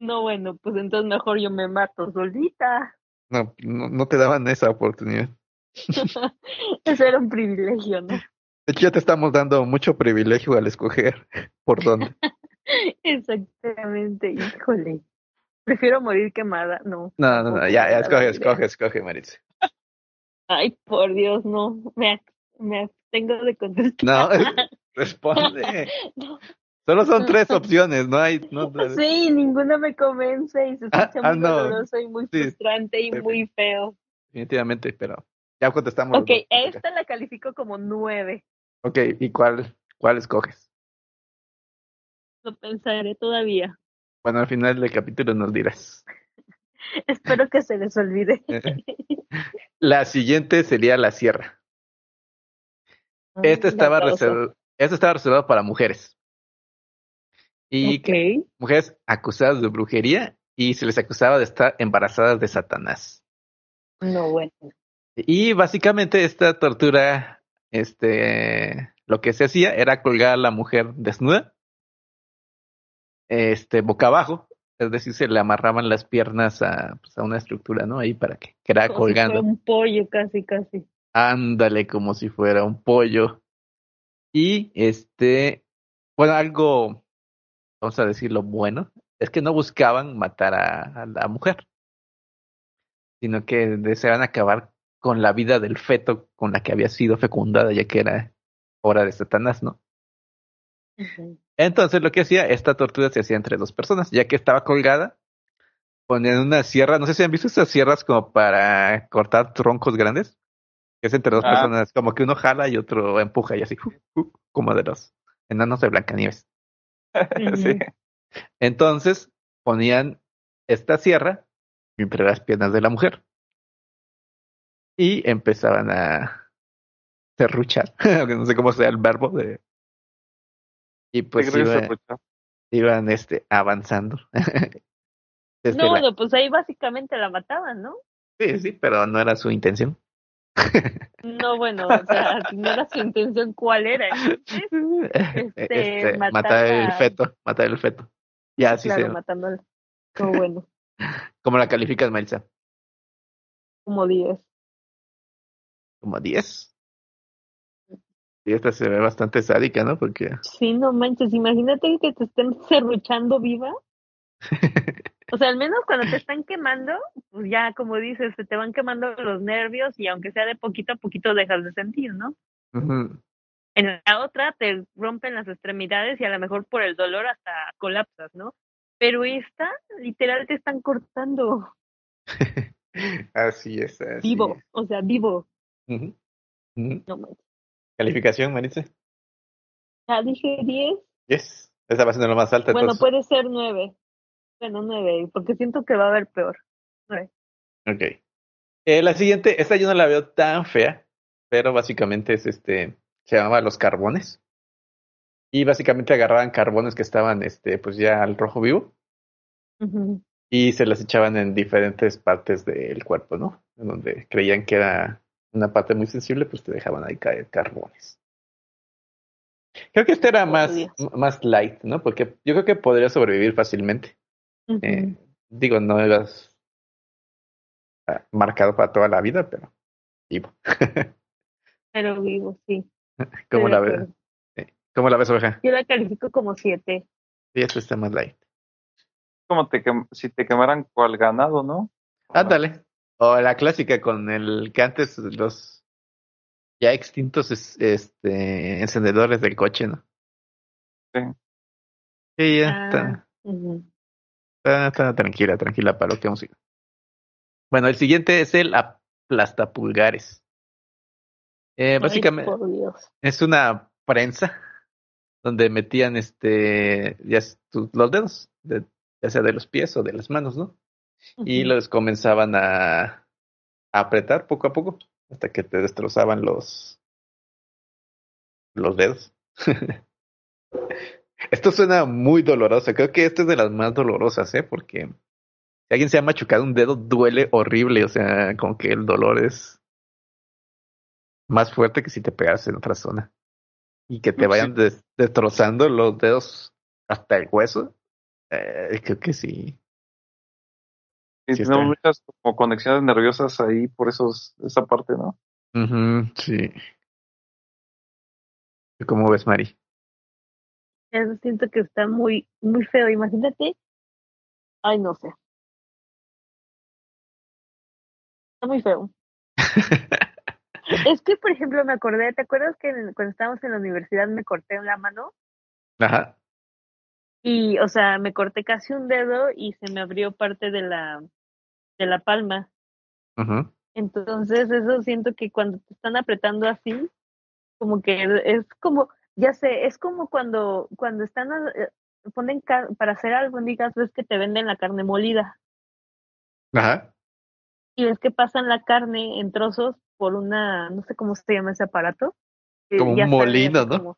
No, bueno, pues entonces mejor yo me mato solita. No, no, no te daban esa oportunidad. Eso era un privilegio, ¿no? De hecho, ya te estamos dando mucho privilegio al escoger por dónde. Exactamente, híjole. Prefiero morir quemada, no. No, no, no, ya, ya, escoge, escoge, escoge, Maritza. Ay, por Dios, no. Me, me abstengo de contestar. No, responde. No. Solo son tres opciones, no hay. No, Sí, ninguna me convence y se Ah, escucha ah, muy no. doloroso y muy Sí. frustrante y muy feo. Definitivamente, pero ya contestamos. Ok, esta la califico como nueve. Ok, ¿y cuál, cuál escoges? Lo pensaré todavía. Bueno, al final del capítulo nos dirás. Espero que se les olvide. La siguiente sería la sierra. Esta estaba, reserv- esta estaba reservada para mujeres. Y mujeres acusadas de brujería y se les acusaba de estar embarazadas de Satanás. No, bueno. Y básicamente esta tortura, este, lo que se hacía era colgar a la mujer desnuda, este, boca abajo, es decir, se le amarraban las piernas a, pues, a una estructura, ¿no? Ahí para que quedara Como si fuera colgando. un pollo, casi, casi. Ándale, como si fuera un pollo. Y este, bueno, algo, vamos a decirlo bueno, es que no buscaban matar a, a la mujer, sino que deseaban acabar con la vida del feto con la que había sido fecundada, ya que era obra de Satanás, ¿no? Entonces lo que hacía, esta tortura se hacía entre dos personas, ya que estaba colgada, ponían una sierra, no sé si han visto esas sierras como para cortar troncos grandes, que es entre dos Ah. personas, como que uno jala y otro empuja y así, uh, uh, como de los enanos de Blancanieves. Sí. Entonces ponían esta sierra entre las piernas de la mujer y empezaban a serruchar, aunque no sé cómo sea el verbo de... Y pues iba- iban este avanzando. No, la- no, pues ahí básicamente la mataban, ¿no? Sí, sí, pero no era su intención. No, bueno, o sea, no era su intención, ¿cuál era? Este, matar matar el feto, matar el feto. Ya, sí, claro, sé. matándola. Como bueno, ¿Cómo la calificas, Maritza? como 10. ¿Como 10? Y esta se ve bastante sádica, ¿no? Porque Sí, no manches, imagínate que te estén serruchando viva. O sea, al menos cuando te están quemando, pues ya, como dices, se te van quemando los nervios y aunque sea de poquito a poquito dejas de sentir, ¿no? En la otra te rompen las extremidades y a lo mejor por el dolor hasta colapsas, ¿no? Pero esta, literal, te están cortando así es. así vivo, es. o sea, vivo. No. ¿Calificación, Maritza? Ya dije 10. Yes. Esa va siendo lo más alta. Bueno, entonces. puede ser 9. Bueno, 9, porque siento que va a haber peor. Ok. Eh, la siguiente, esta yo no la veo tan fea, pero básicamente es este, se llamaba los carbones. Y básicamente agarraban carbones que estaban, este, pues ya al rojo vivo y se las echaban en diferentes partes del cuerpo, ¿no? En donde creían que era una parte muy sensible, pues te dejaban ahí caer carbones. Creo que este era más, más light, ¿no? Porque yo creo que podría sobrevivir fácilmente. Eh, digo, no eras ah, marcado para toda la vida, pero vivo. Pero vivo, sí. ¿Cómo la ves? acuerdo. ¿Cómo la ves, oveja? Yo la califico como 7. Sí, esto está más light. Como te quem- si te quemaran cual ganado, ¿no? Ándale. O la clásica con el que antes los ya extintos es- este encendedores del coche, ¿no? Sí. Sí, ya Ah. está, Ujú. Está, está tranquila, tranquila para lo que vamos a ir. Bueno, el siguiente es el aplastapulgares. Eh, básicamente es una prensa donde metían este ya los dedos, de- ya sea de los pies o de las manos, ¿no? y los comenzaban a, a apretar poco a poco hasta que te destrozaban los los dedos. Esto suena muy doloroso. Creo que esta es de las más dolorosas, ¿eh? Porque si alguien se ha machucado un dedo, duele horrible. O sea, como que el dolor es más fuerte que si te pegas en otra zona. Y que te Sí. vayan des- destrozando los dedos hasta el hueso. Eh, creo que sí. Y Sí, tenemos muchas como conexiones nerviosas ahí por esos, esa parte, ¿no? Ujú, sí. ¿Cómo ves, Mari? Eso siento que está muy, muy feo. Imagínate. Ay, no sé. Está muy feo. es que, por ejemplo, me acordé, ¿te acuerdas que cuando estábamos en la universidad me corté la mano? Ajá. Y, o sea, me corté casi un dedo y se me abrió parte de la, de la palma. Ajá. Entonces, eso siento que cuando te están apretando así, como que es como, ya sé, es como cuando, cuando están, eh, ponen para hacer albóndigas, ves que te venden la carne molida. Ajá. Y ves que pasan la carne en trozos por una, no sé cómo se llama ese aparato. Como un molino, ¿no?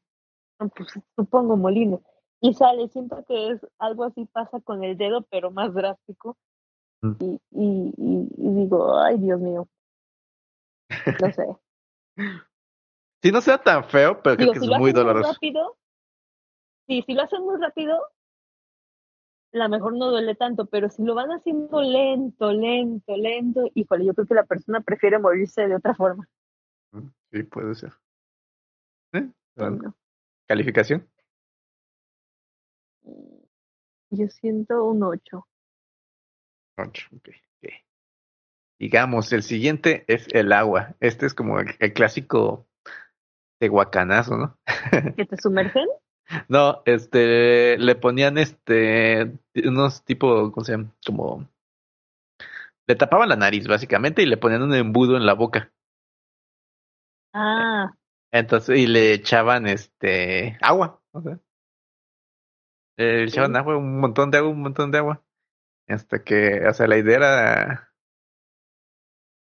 pues, supongo molino. Y sale, siento que es algo así pasa con el dedo, pero más drástico. Mm. Y, y, y, digo, ay, Dios mío. No sé. Si no sea tan feo, pero creo que es muy doloroso. rápido, sí, si lo hacen muy rápido, la mejor no duele tanto, pero si lo van haciendo lento, lento, lento, híjole, yo creo que la persona prefiere morirse de otra forma. Mm, sí, puede ser. ¿Eh? ¿Calificación? Mm, yo siento un 8. 8, ok. Digamos, el siguiente es el agua. Este es como el, clásico de guacanazo, ¿no? ¿Que te sumergen? No, este, le ponían este, unos tipo, ¿cómo se llama? Como, le tapaban la nariz básicamente y le ponían un embudo en la boca. Ah. Entonces, y le echaban este, agua, o sea. Le echaban agua, un montón de agua, un montón de agua. Hasta que, o sea, la idea era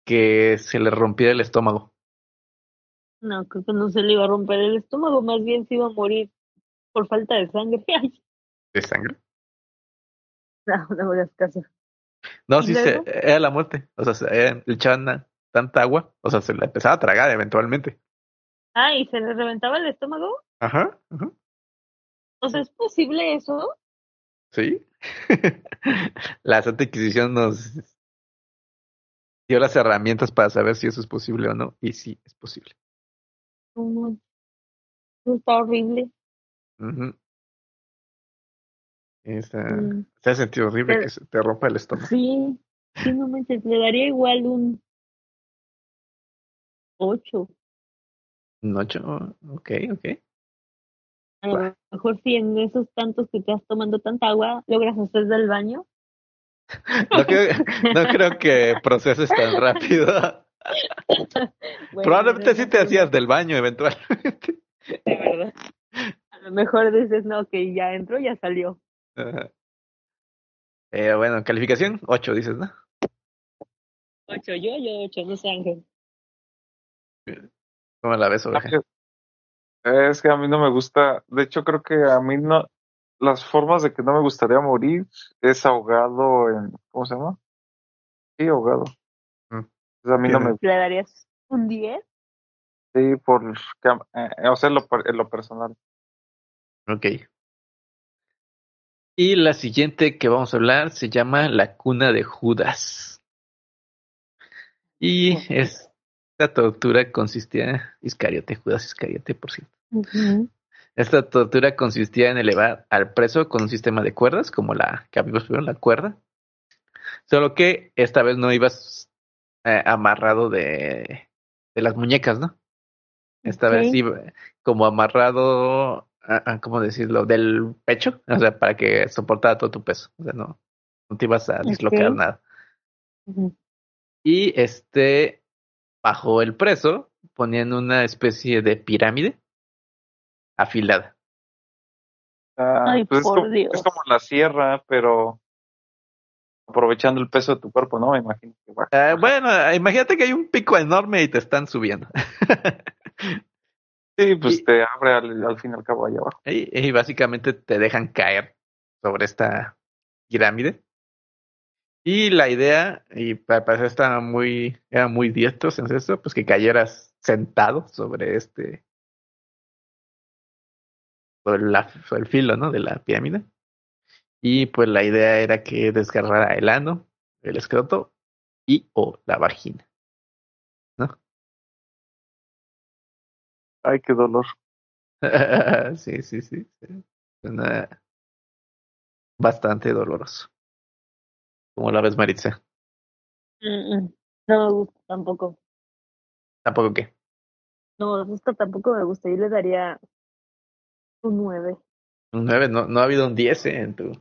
que se le rompiera el estómago. No, creo que no se le iba a romper el estómago, más bien se iba a morir por falta de sangre. ¿De sangre? No, no me caso. No, sí, se, era la muerte. O sea, le echaban tanta agua, o sea, se la empezaba a tragar eventualmente. Ah, ¿y se le reventaba el estómago? Ajá, ajá. O sea, ¿es posible eso? Sí. la Santa Inquisición nos dio las herramientas para saber si eso es posible o no, y sí, es posible. Está horrible. Mm. Se ha sentido horrible que se te rompa el estómago. Sí, sí, no manches, le daría igual un 8. Un 8, ok, ok. A lo mejor si en esos tantos que estás tomando tanta agua logras hacer del baño. No creo, no creo que proceses tan rápido. Probablemente sí te hacías del baño eventualmente. De verdad. A lo mejor dices, no, que ya entró, ya salió. Eh, bueno, calificación, 8 dices, ¿no? 8, yo, yo 8, no sé Ángel. ¿Cómo la ves, oveja? Es que a mí no me gusta, de hecho creo que a mí no, las formas de que no me gustaría morir es ahogado en, ¿cómo se llama? Sí, ahogado. Mm. a mí no me... ¿Le darías un 10? Sí, por, eh, o sea, en lo, en lo personal. Ok. Y la siguiente que vamos a hablar se llama La cuna de Judas. Y es esta tortura consistía, Iscariote, Judas Iscariote, por cierto. Esta tortura consistía en elevar al preso con un sistema de cuerdas, como la que vimos primero, la cuerda. Solo que esta vez no ibas eh, amarrado de, de las muñecas, ¿no? Esta vez iba como amarrado, ¿cómo decirlo? Del pecho, o sea, para que soportara todo tu peso. O sea, no, no te ibas a dislocar nada. Y este, bajo el preso ponían una especie de pirámide afilada. Ah, pues es, como, la sierra, pero aprovechando el peso de tu cuerpo, ¿no? Me imagino ah, bueno, imagínate que hay un pico enorme y te están subiendo. sí, pues te abre al, fin y al cabo allá abajo. Y, y, básicamente te dejan caer sobre esta pirámide. Y la idea, y para estaba muy, era muy diestros en eso, pues que cayeras sentado sobre este, sobre, la, el filo, ¿no? De la pirámide. Y pues la idea era que desgarrara el ano, el escroto y o la vagina. ¿No? Ay, qué dolor. sí, sí, sí. Suena bastante doloroso. ¿Cómo la ves, Maritza? Mm, mm. No me gusta tampoco. ¿Tampoco qué? No, esto tampoco me gusta. Yo le daría un 9. Un 9, no, no ha habido un 10 ¿eh? en tu...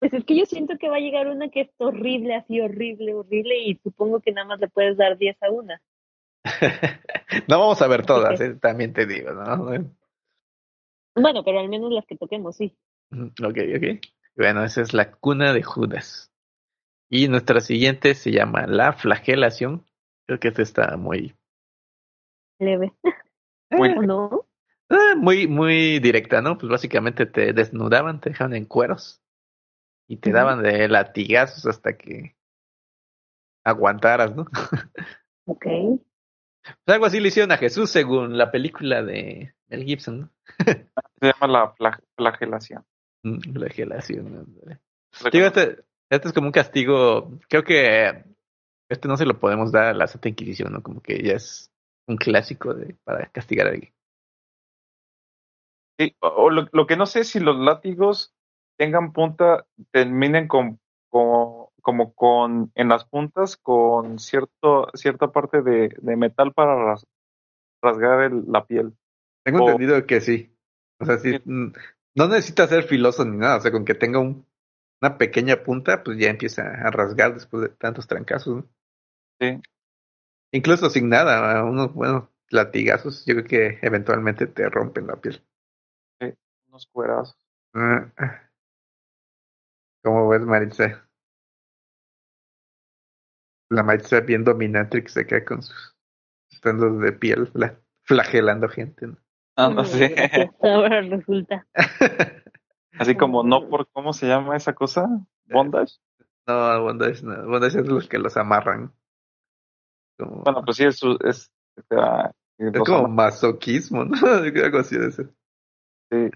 Pues es que yo siento que va a llegar una que es horrible, así horrible, horrible, y supongo que nada más le puedes dar 10 a una. no vamos a ver todas, ¿eh? también te digo, ¿no? Bueno, pero al menos las que toquemos, sí. Ok, ok. Bueno, esa es la cuna de Judas. Y nuestra siguiente se llama La Flagelación. Creo que esta está muy... Leve. Muy, ¿No? eh, muy, muy directa, ¿no? Pues básicamente te desnudaban, te dejaban en cueros y te daban de latigazos hasta que aguantaras, ¿no? Ok. Pues algo así le hicieron a Jesús según la película de Mel Gibson, ¿no? Se llama la flag- flagelación. Mm, Flagelación. Digo, este, este es como un castigo, creo que este no se lo podemos dar a la Santa Inquisición, ¿no? Como que ya es un clásico de, para castigar a alguien. Sí, o- lo que no sé es si los látigos tengan punta, terminen con, con- como con, en las puntas con cierto, cierta parte de, de metal para ras- rasgar el- la piel. Tengo O- entendido que sí. O sea, sí, Sí. no necesita ser filoso ni nada, o sea, con que tenga un, una pequeña punta, pues ya empieza a rasgar después de tantos trancazos, ¿no? Sí. Incluso sin nada, unos buenos latigazos, yo creo que eventualmente te rompen la piel. Unos cuerazos. Ah, ah. ¿Cómo ves, Maritza? La Maritza bien dominatrix se queda con sus estándares de piel, fla- flagelando gente, ¿no? Ah, no sé. Ahora resulta. Así como no por, ¿cómo se llama esa cosa? Bondage. no, bondage no. Bondage es los que los amarran. Como, Bueno, pues sí, es, su- es, es los como ama- masoquismo, ¿no? Yo creo Algo así de eso. sí.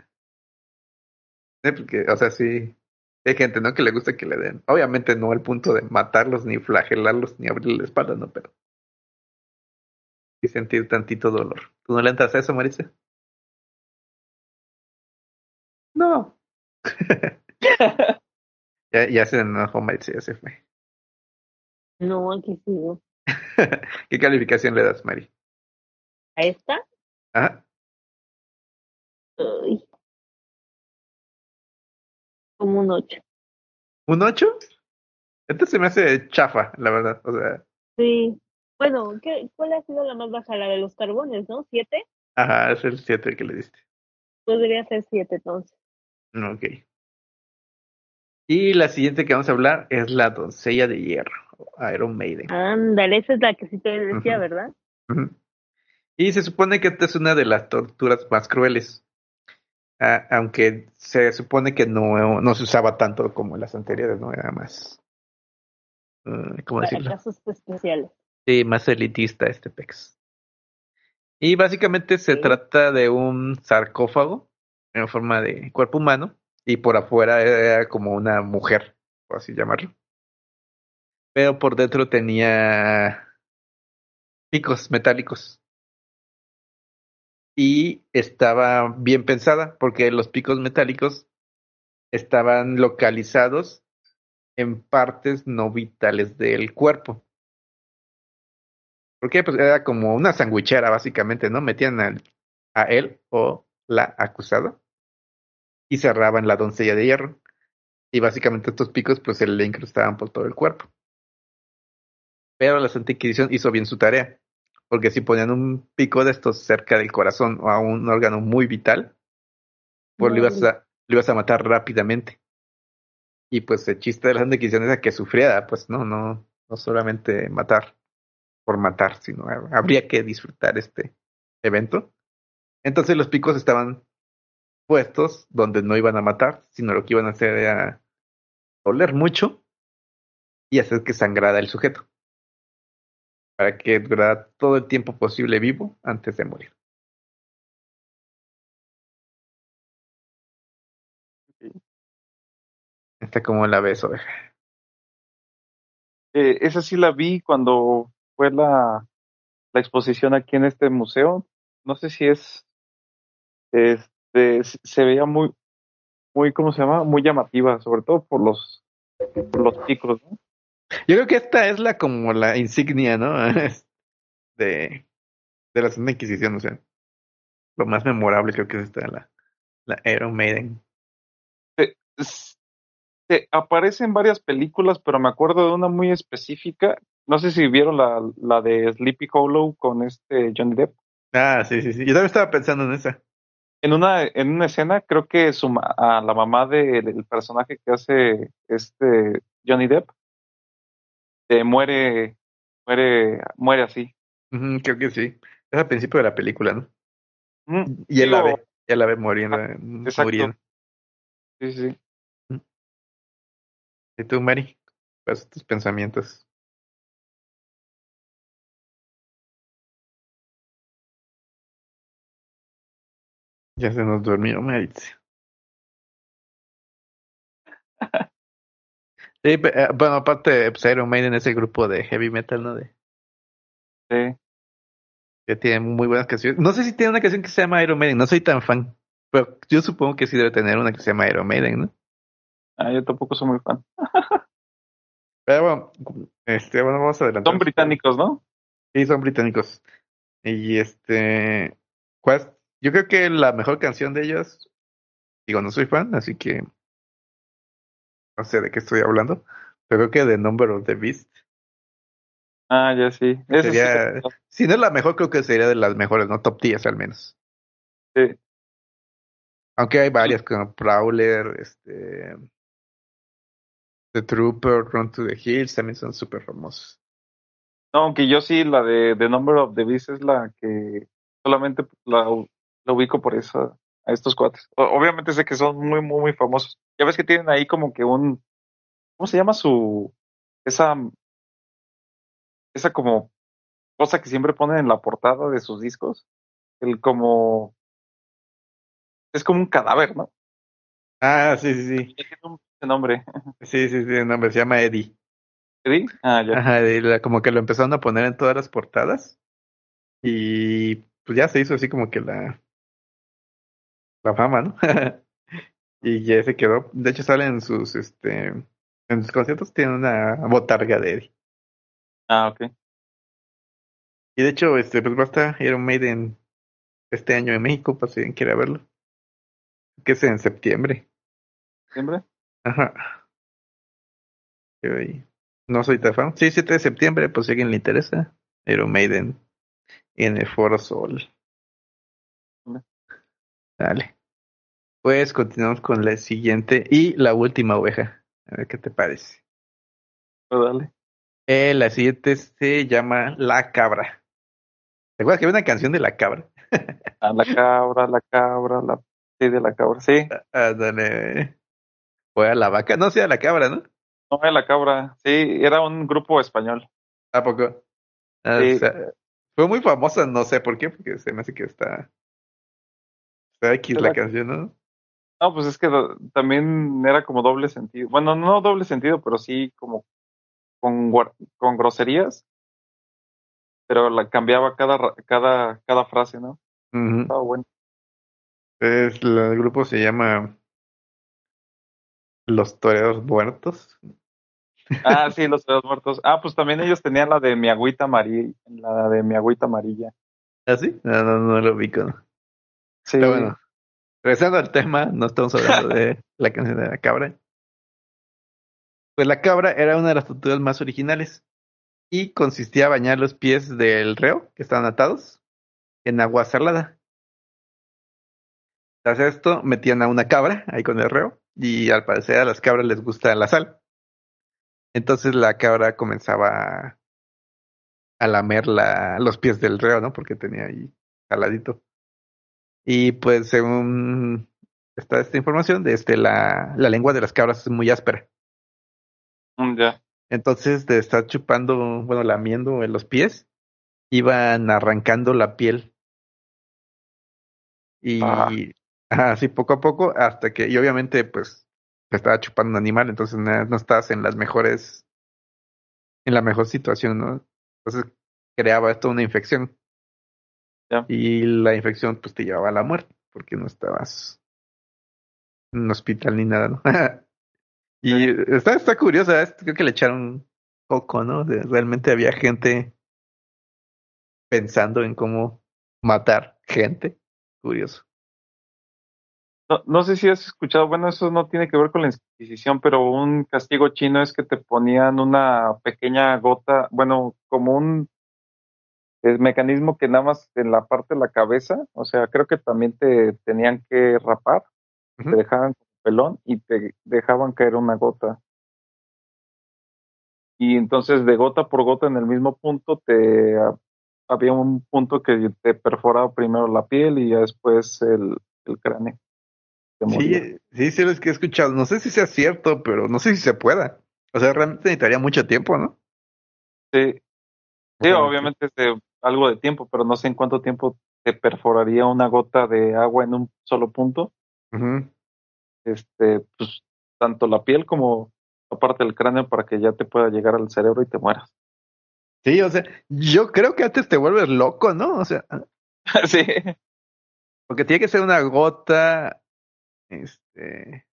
Sí, porque, o sea, sí. Hay gente, ¿no? Que le gusta que le den. Obviamente no al punto de matarlos, ni flagelarlos, ni abrirle la espalda, ¿no? Pero. Y sentir tantito dolor. ¿Tú no le entras a eso, Maritza? No. ya, ya se enojó Maritza, ya se fue. No, aquí sigo. ¿Qué calificación le das, Mari? ¿A esta? ¿Ah? Ay. Como un 8. ¿Un 8? Esto se me hace chafa, la verdad. O sea, Sí. Bueno, ¿qué, ¿cuál ha sido la más baja? La de los carbones, ¿no? ¿Siete? ajá, es el 7 que le diste. Podría ser siete, entonces. Ok. Y la siguiente que vamos a hablar es la doncella de hierro, Iron Maiden. Ándale, esa es la que sí te decía. ¿verdad? Y se supone que esta es una de las torturas más crueles. Aunque se supone que no, no se usaba tanto como las anteriores, ¿no? Era más. eh, ¿Cómo Para decirlo? casos especiales. Sí, más elitista este pex. Y básicamente se trata de un sarcófago en forma de cuerpo humano y por afuera era como una mujer, por así llamarlo. Pero por dentro tenía picos metálicos. Y estaba bien pensada porque los picos metálicos estaban localizados en partes no vitales del cuerpo. Porque pues era como una sandwichera básicamente, ¿no? Metían a él o la acusada y cerraban la doncella de hierro. Y básicamente estos picos pues se le incrustaban por todo el cuerpo. Pero la Santa Inquisición hizo bien su tarea. Porque si ponían un pico de estos cerca del corazón o a un órgano muy vital, pues lo ibas a, lo ibas a matar rápidamente. Y pues el chiste de la Santa Inquisición es a que sufriera, pues no, no, no solamente matar por matar, sino habría que disfrutar este evento. Entonces los picos estaban puestos donde no iban a matar, sino lo que iban a hacer era doler mucho y hacer que sangrara el sujeto. Para que durara todo el tiempo posible vivo antes de morir. Está como la ves, oveja. Eh, esa sí la vi cuando fue la, la exposición aquí en este museo. No sé si es, es este, se veía muy, muy, ¿cómo se llama? Muy llamativa, sobre todo por los, por los picos, ¿no? Yo creo que esta es la como la insignia, ¿no? De, de la Santa Inquisición, o sea, lo más memorable creo que es esta, la, la Iron Maiden. Se, se aparece en varias películas, pero me acuerdo de una muy específica. No sé si vieron la, la de Sleepy Hollow con este Johnny Depp. Ah, sí, sí, sí. Yo también estaba pensando en esa. En una, en una escena, creo que su, a la mamá de, del personaje que hace este Johnny Depp eh, muere, muere, muere así. Creo que sí. Es al principio de la película, ¿no? Ujú, Y él la digo, ve, él la ve muriendo. Ah. Sí, sí. ¿Y tú, Mari? ¿Cuáles son tus pensamientos? Ya se nos durmió, Maritza. Sí, eh, bueno, aparte, pues Iron Maiden es el grupo de heavy metal, ¿no? De, sí. que tiene muy buenas canciones. No sé si tiene una canción que se llama Iron Maiden, no soy tan fan, pero yo supongo que sí debe tener una que se llama Iron Maiden, ¿no? Ah, yo tampoco soy muy fan. Pero bueno, este, bueno, vamos a adelantar. Son británicos, ¿no? Sí, son británicos. Y este. Yo creo que la mejor canción de ellos, digo, no soy fan, así que no sé de qué estoy hablando, pero creo que The Number of the Beast, Ah, ya sí. Sí Sería- si no es la mejor, creo que sería de las mejores, ¿no? Top 10 al menos. sí. Aunque hay varias como Prowler, este, The Trooper, Run to the Hills, también son súper famosos. No, aunque yo sí, la de The Number of the Beast es la que solamente la, la ubico por eso a estos cuates. Obviamente sé que son muy, muy, muy famosos. Ya ves que tienen ahí como que un, ¿cómo se llama su, esa, esa como cosa que siempre ponen en la portada de sus discos? El como, es como un cadáver, ¿no? Ah, sí, sí, sí. Tiene un nombre. Sí, sí, sí, el nombre se llama Eddie. ¿Sí? Ah, ya. Ajá, la- como que lo empezaron a poner en todas las portadas. Y pues ya se hizo así como que la, la fama, ¿no? y ya se quedó. De hecho, sale en sus, este, en sus conciertos tiene una botarga de Eddie. Ah, ok. Y de hecho, este, pues va a estar Iron Maiden este año en México, para si alguien quiere verlo. Que es en septiembre. ¿Siempre? Ajá. No soy tan fan. Sí, 7 de septiembre, pues si alguien le interesa. Iron Maiden en el Foro Sol. Dale. Pues continuamos con la siguiente y la última oveja. A ver qué te parece. Pues dale. Eh, la siguiente se llama La Cabra. ¿Te acuerdas que había una canción de La Cabra? A la cabra, la cabra, la... Sí, de la cabra. Sí, Ah, dale. Fue a la vaca. No, sí, a la cabra, ¿no? no, de la cabra. Sí, era un grupo español. ¿A poco? Ah, Sí. o sea, fue muy famosa, no sé por qué, porque se me hace que está. Está X la la- canción, ¿no? No, pues es que también era como doble sentido. Bueno, no doble sentido, pero sí como con, con groserías. Pero la cambiaba cada, cada, cada frase, ¿no? Ujú. Estaba bueno. Es- el grupo se llama Los Toreros Muertos. Ah, sí, los dedos muertos. Ah, pues también ellos tenían la de mi agüita amarilla. La de mi agüita amarilla. ¿Ah, sí? No, no, no lo ubico. Sí. Pero bueno, regresando al tema, no estamos hablando de la canción de la cabra. Pues la cabra era una de las tortugas más originales y consistía en bañar los pies del reo, que estaban atados, en agua salada. Tras esto, metían a una cabra ahí con el reo y al parecer a las cabras les gusta la sal. Entonces la cabra comenzaba a, a lamer la, los pies del reo, ¿no? Porque tenía ahí saladito. Y pues según está esta información, de este, la, la lengua de las cabras es muy áspera. Mm, ya. Entonces de estar chupando, bueno, lamiendo en los pies, iban arrancando la piel. Y Ah. así poco a poco, hasta que, y obviamente pues te estaba chupando un animal, entonces no, no estás en las mejores, en la mejor situación, ¿no? Entonces creaba esto una infección. Y la infección pues te llevaba a la muerte, porque no estabas en un hospital ni nada, ¿no? y está, está curiosa, creo que le echaron poco, ¿no? realmente había gente pensando en cómo matar gente. Curioso. No, no, sé si has escuchado, bueno, eso no tiene que ver con la Inquisición, pero un castigo chino es que te ponían una pequeña gota, bueno, como un mecanismo que nada más en la parte de la cabeza, o sea, creo que también te tenían que rapar, te dejaban pelón y te dejaban caer una gota. Y entonces de gota por gota en el mismo punto te había un punto que te perforaba primero la piel y ya después el, el cráneo. Sí, sí, sí, es que he escuchado. No sé si sea cierto, pero no sé si se pueda. O sea, realmente necesitaría mucho tiempo, ¿no? Sí. Sí, obviamente es de algo de tiempo, pero no sé en cuánto tiempo te perforaría una gota de agua en un solo punto. Este, pues, tanto la piel como la parte del cráneo para que ya te pueda llegar al cerebro y te mueras. Sí, o sea, yo creo que antes te vuelves loco, ¿no? O sea, sí. Porque tiene que ser una gota este,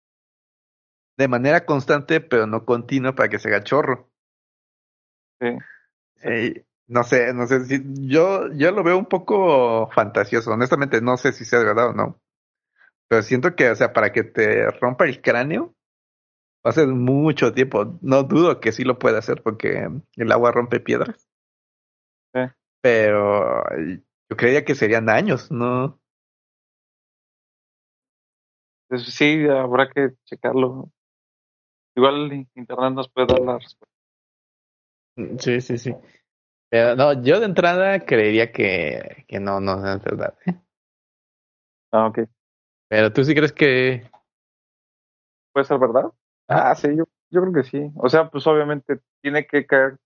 de manera constante, pero no continua para que se haga chorro. Sí. No sé, no sé si yo, yo lo veo un poco fantasioso. Honestamente, no sé si sea verdad o no. Pero siento que, o sea, para que te rompa el cráneo, va a ser mucho tiempo. No dudo que sí lo pueda hacer porque el agua rompe piedras. Pero yo creía que serían años, ¿no? Pues sí, habrá que checarlo. Igual Internet nos puede dar la respuesta. Mm, sí, sí, sí. Pero no, yo de entrada creería que, que no, no es verdad. ¿eh? Ah, ok. Pero tú sí crees que... ¿Puede ser verdad? Ah, sí, yo, yo creo que sí. O sea, pues obviamente tiene que caer...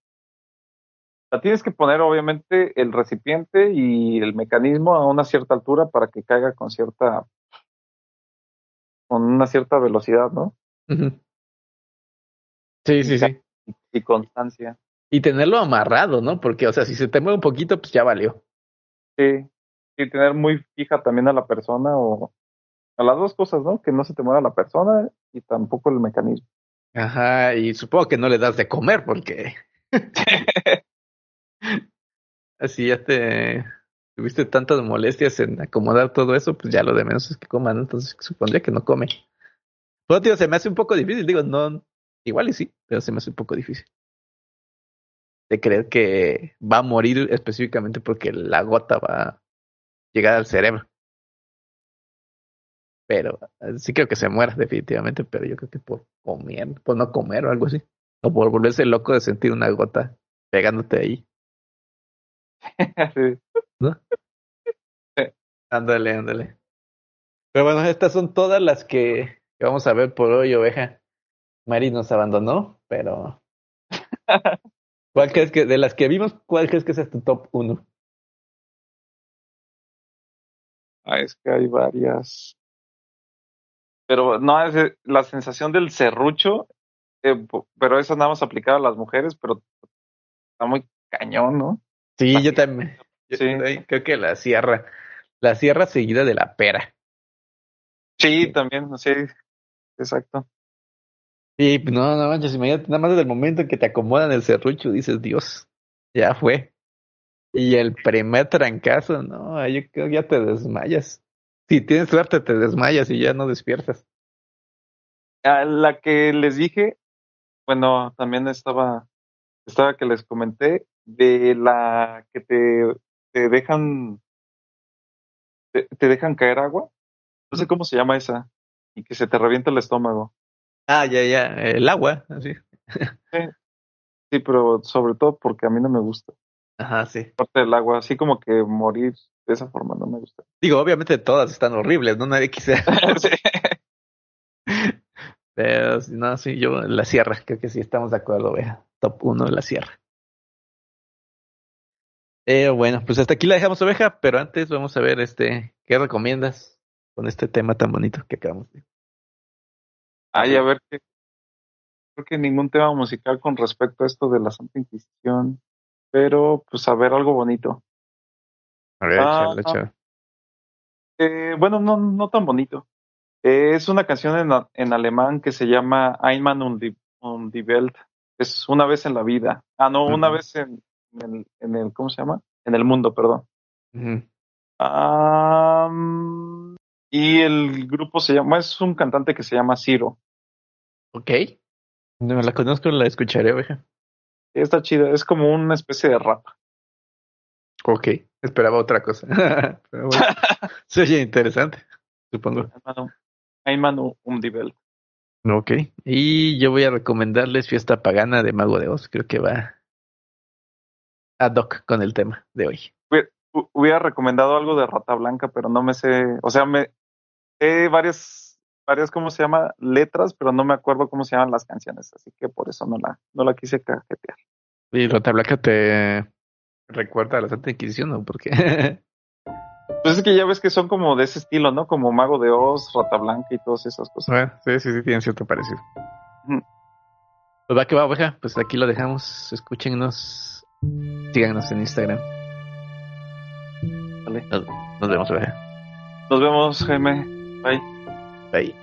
La tienes que poner obviamente el recipiente y el mecanismo a una cierta altura para que caiga con cierta con una cierta velocidad, ¿no? Sí, sí, sí. Y constancia. Y tenerlo amarrado, ¿no? Porque, o sea, si se te mueve un poquito, pues ya valió. Sí, y tener muy fija también a la persona o a las dos cosas, ¿no? Que no se te mueva la persona y tampoco el mecanismo. Ajá, y supongo que no le das de comer porque así ya te tuviste tantas molestias en acomodar todo eso, pues ya lo de menos es que coman, entonces supondría que no come. Pero tío, se me hace un poco difícil, digo, no, igual y sí, pero se me hace un poco difícil. De creer que va a morir específicamente porque la gota va a llegar al cerebro. Pero sí creo que se muera definitivamente, pero yo creo que por comer, por no comer o algo así. O por volverse loco de sentir una gota pegándote ahí. ¿No? Ándale, ándale. Pero bueno, estas son todas las que, vamos a ver por hoy, oveja. Mari nos abandonó, pero. ¿Cuál crees que, de las que vimos, cuál crees que es tu top uno? Ah, es que hay varias. Pero no, es la sensación del serrucho, eh, pero eso nada más aplicado a las mujeres, pero está muy cañón, ¿no? Sí, yo también. sí. creo que la sierra. La sierra seguida de la pera. Sí, también, sí. Exacto. Sí, pues no, no manches, imagínate, nada más desde el momento en que te acomodan el serrucho, dices, Dios, ya fue. Y el primer trancazo, no, yo creo que ya te desmayas. Si tienes suerte, te desmayas y ya no despiertas. A la que les dije, bueno, también estaba, estaba que les comenté, de la que te, te dejan te, dejan caer agua. No sé cómo se llama esa. Y que se te revienta el estómago. Ah, ya, ya. El agua, así. Sí. sí, pero sobre todo porque a mí no me gusta. Ajá, sí. Parte del agua, así como que morir de esa forma no me gusta. Digo, obviamente todas están horribles, ¿no? Nadie quisiera. sí. Pero no, sí, yo la sierra, creo que sí estamos de acuerdo, vea. Top 1 de la sierra. Eh, bueno, pues hasta aquí la dejamos oveja, pero antes vamos a ver este, ¿qué recomiendas con este tema tan bonito que acabamos de? Ay, a ver, que, creo que ningún tema musical con respecto a esto de la Santa Inquisición, pero pues a ver algo bonito. A ver, ah, Eh, bueno, no, no tan bonito. Eh, es una canción en, en alemán que se llama Einmal und die, und die Welt. Es una vez en la vida. Ah, no, una vez en, en el, en el, ¿cómo se llama? En el mundo, perdón. Y el grupo se llama, es un cantante que se llama Ciro. Ok. No la conozco, la escucharé, oveja. Está chido, es como una especie de rap. Ok. Esperaba otra cosa. Pero bueno, se oye interesante, supongo. Einmal- Einmal um die Welt. Ok. Y yo voy a recomendarles Fiesta Pagana de Mago de Oz. Creo que va ad hoc con el tema de hoy. Hu- Hubiera recomendado algo de Rata Blanca, pero no me sé, o sea, me sé varias, varias, ¿cómo se llama? Letras, pero no me acuerdo cómo se llaman las canciones, así que por eso no la, no la quise cajetear. ¿Y Rata Blanca te recuerda a la Santa Inquisición o por qué? Pues es que ya ves que son como de ese estilo, ¿no? Como Mago de Oz, Rata Blanca y todas esas cosas. Bueno, sí, sí, sí, tienen cierto parecido. Pues va que va, oveja. Pues aquí lo dejamos. Escúchenos. Síganos en Instagram. Vale. Nos, nos vemos, oveja. Nos vemos, Jaime. Bye. Bye.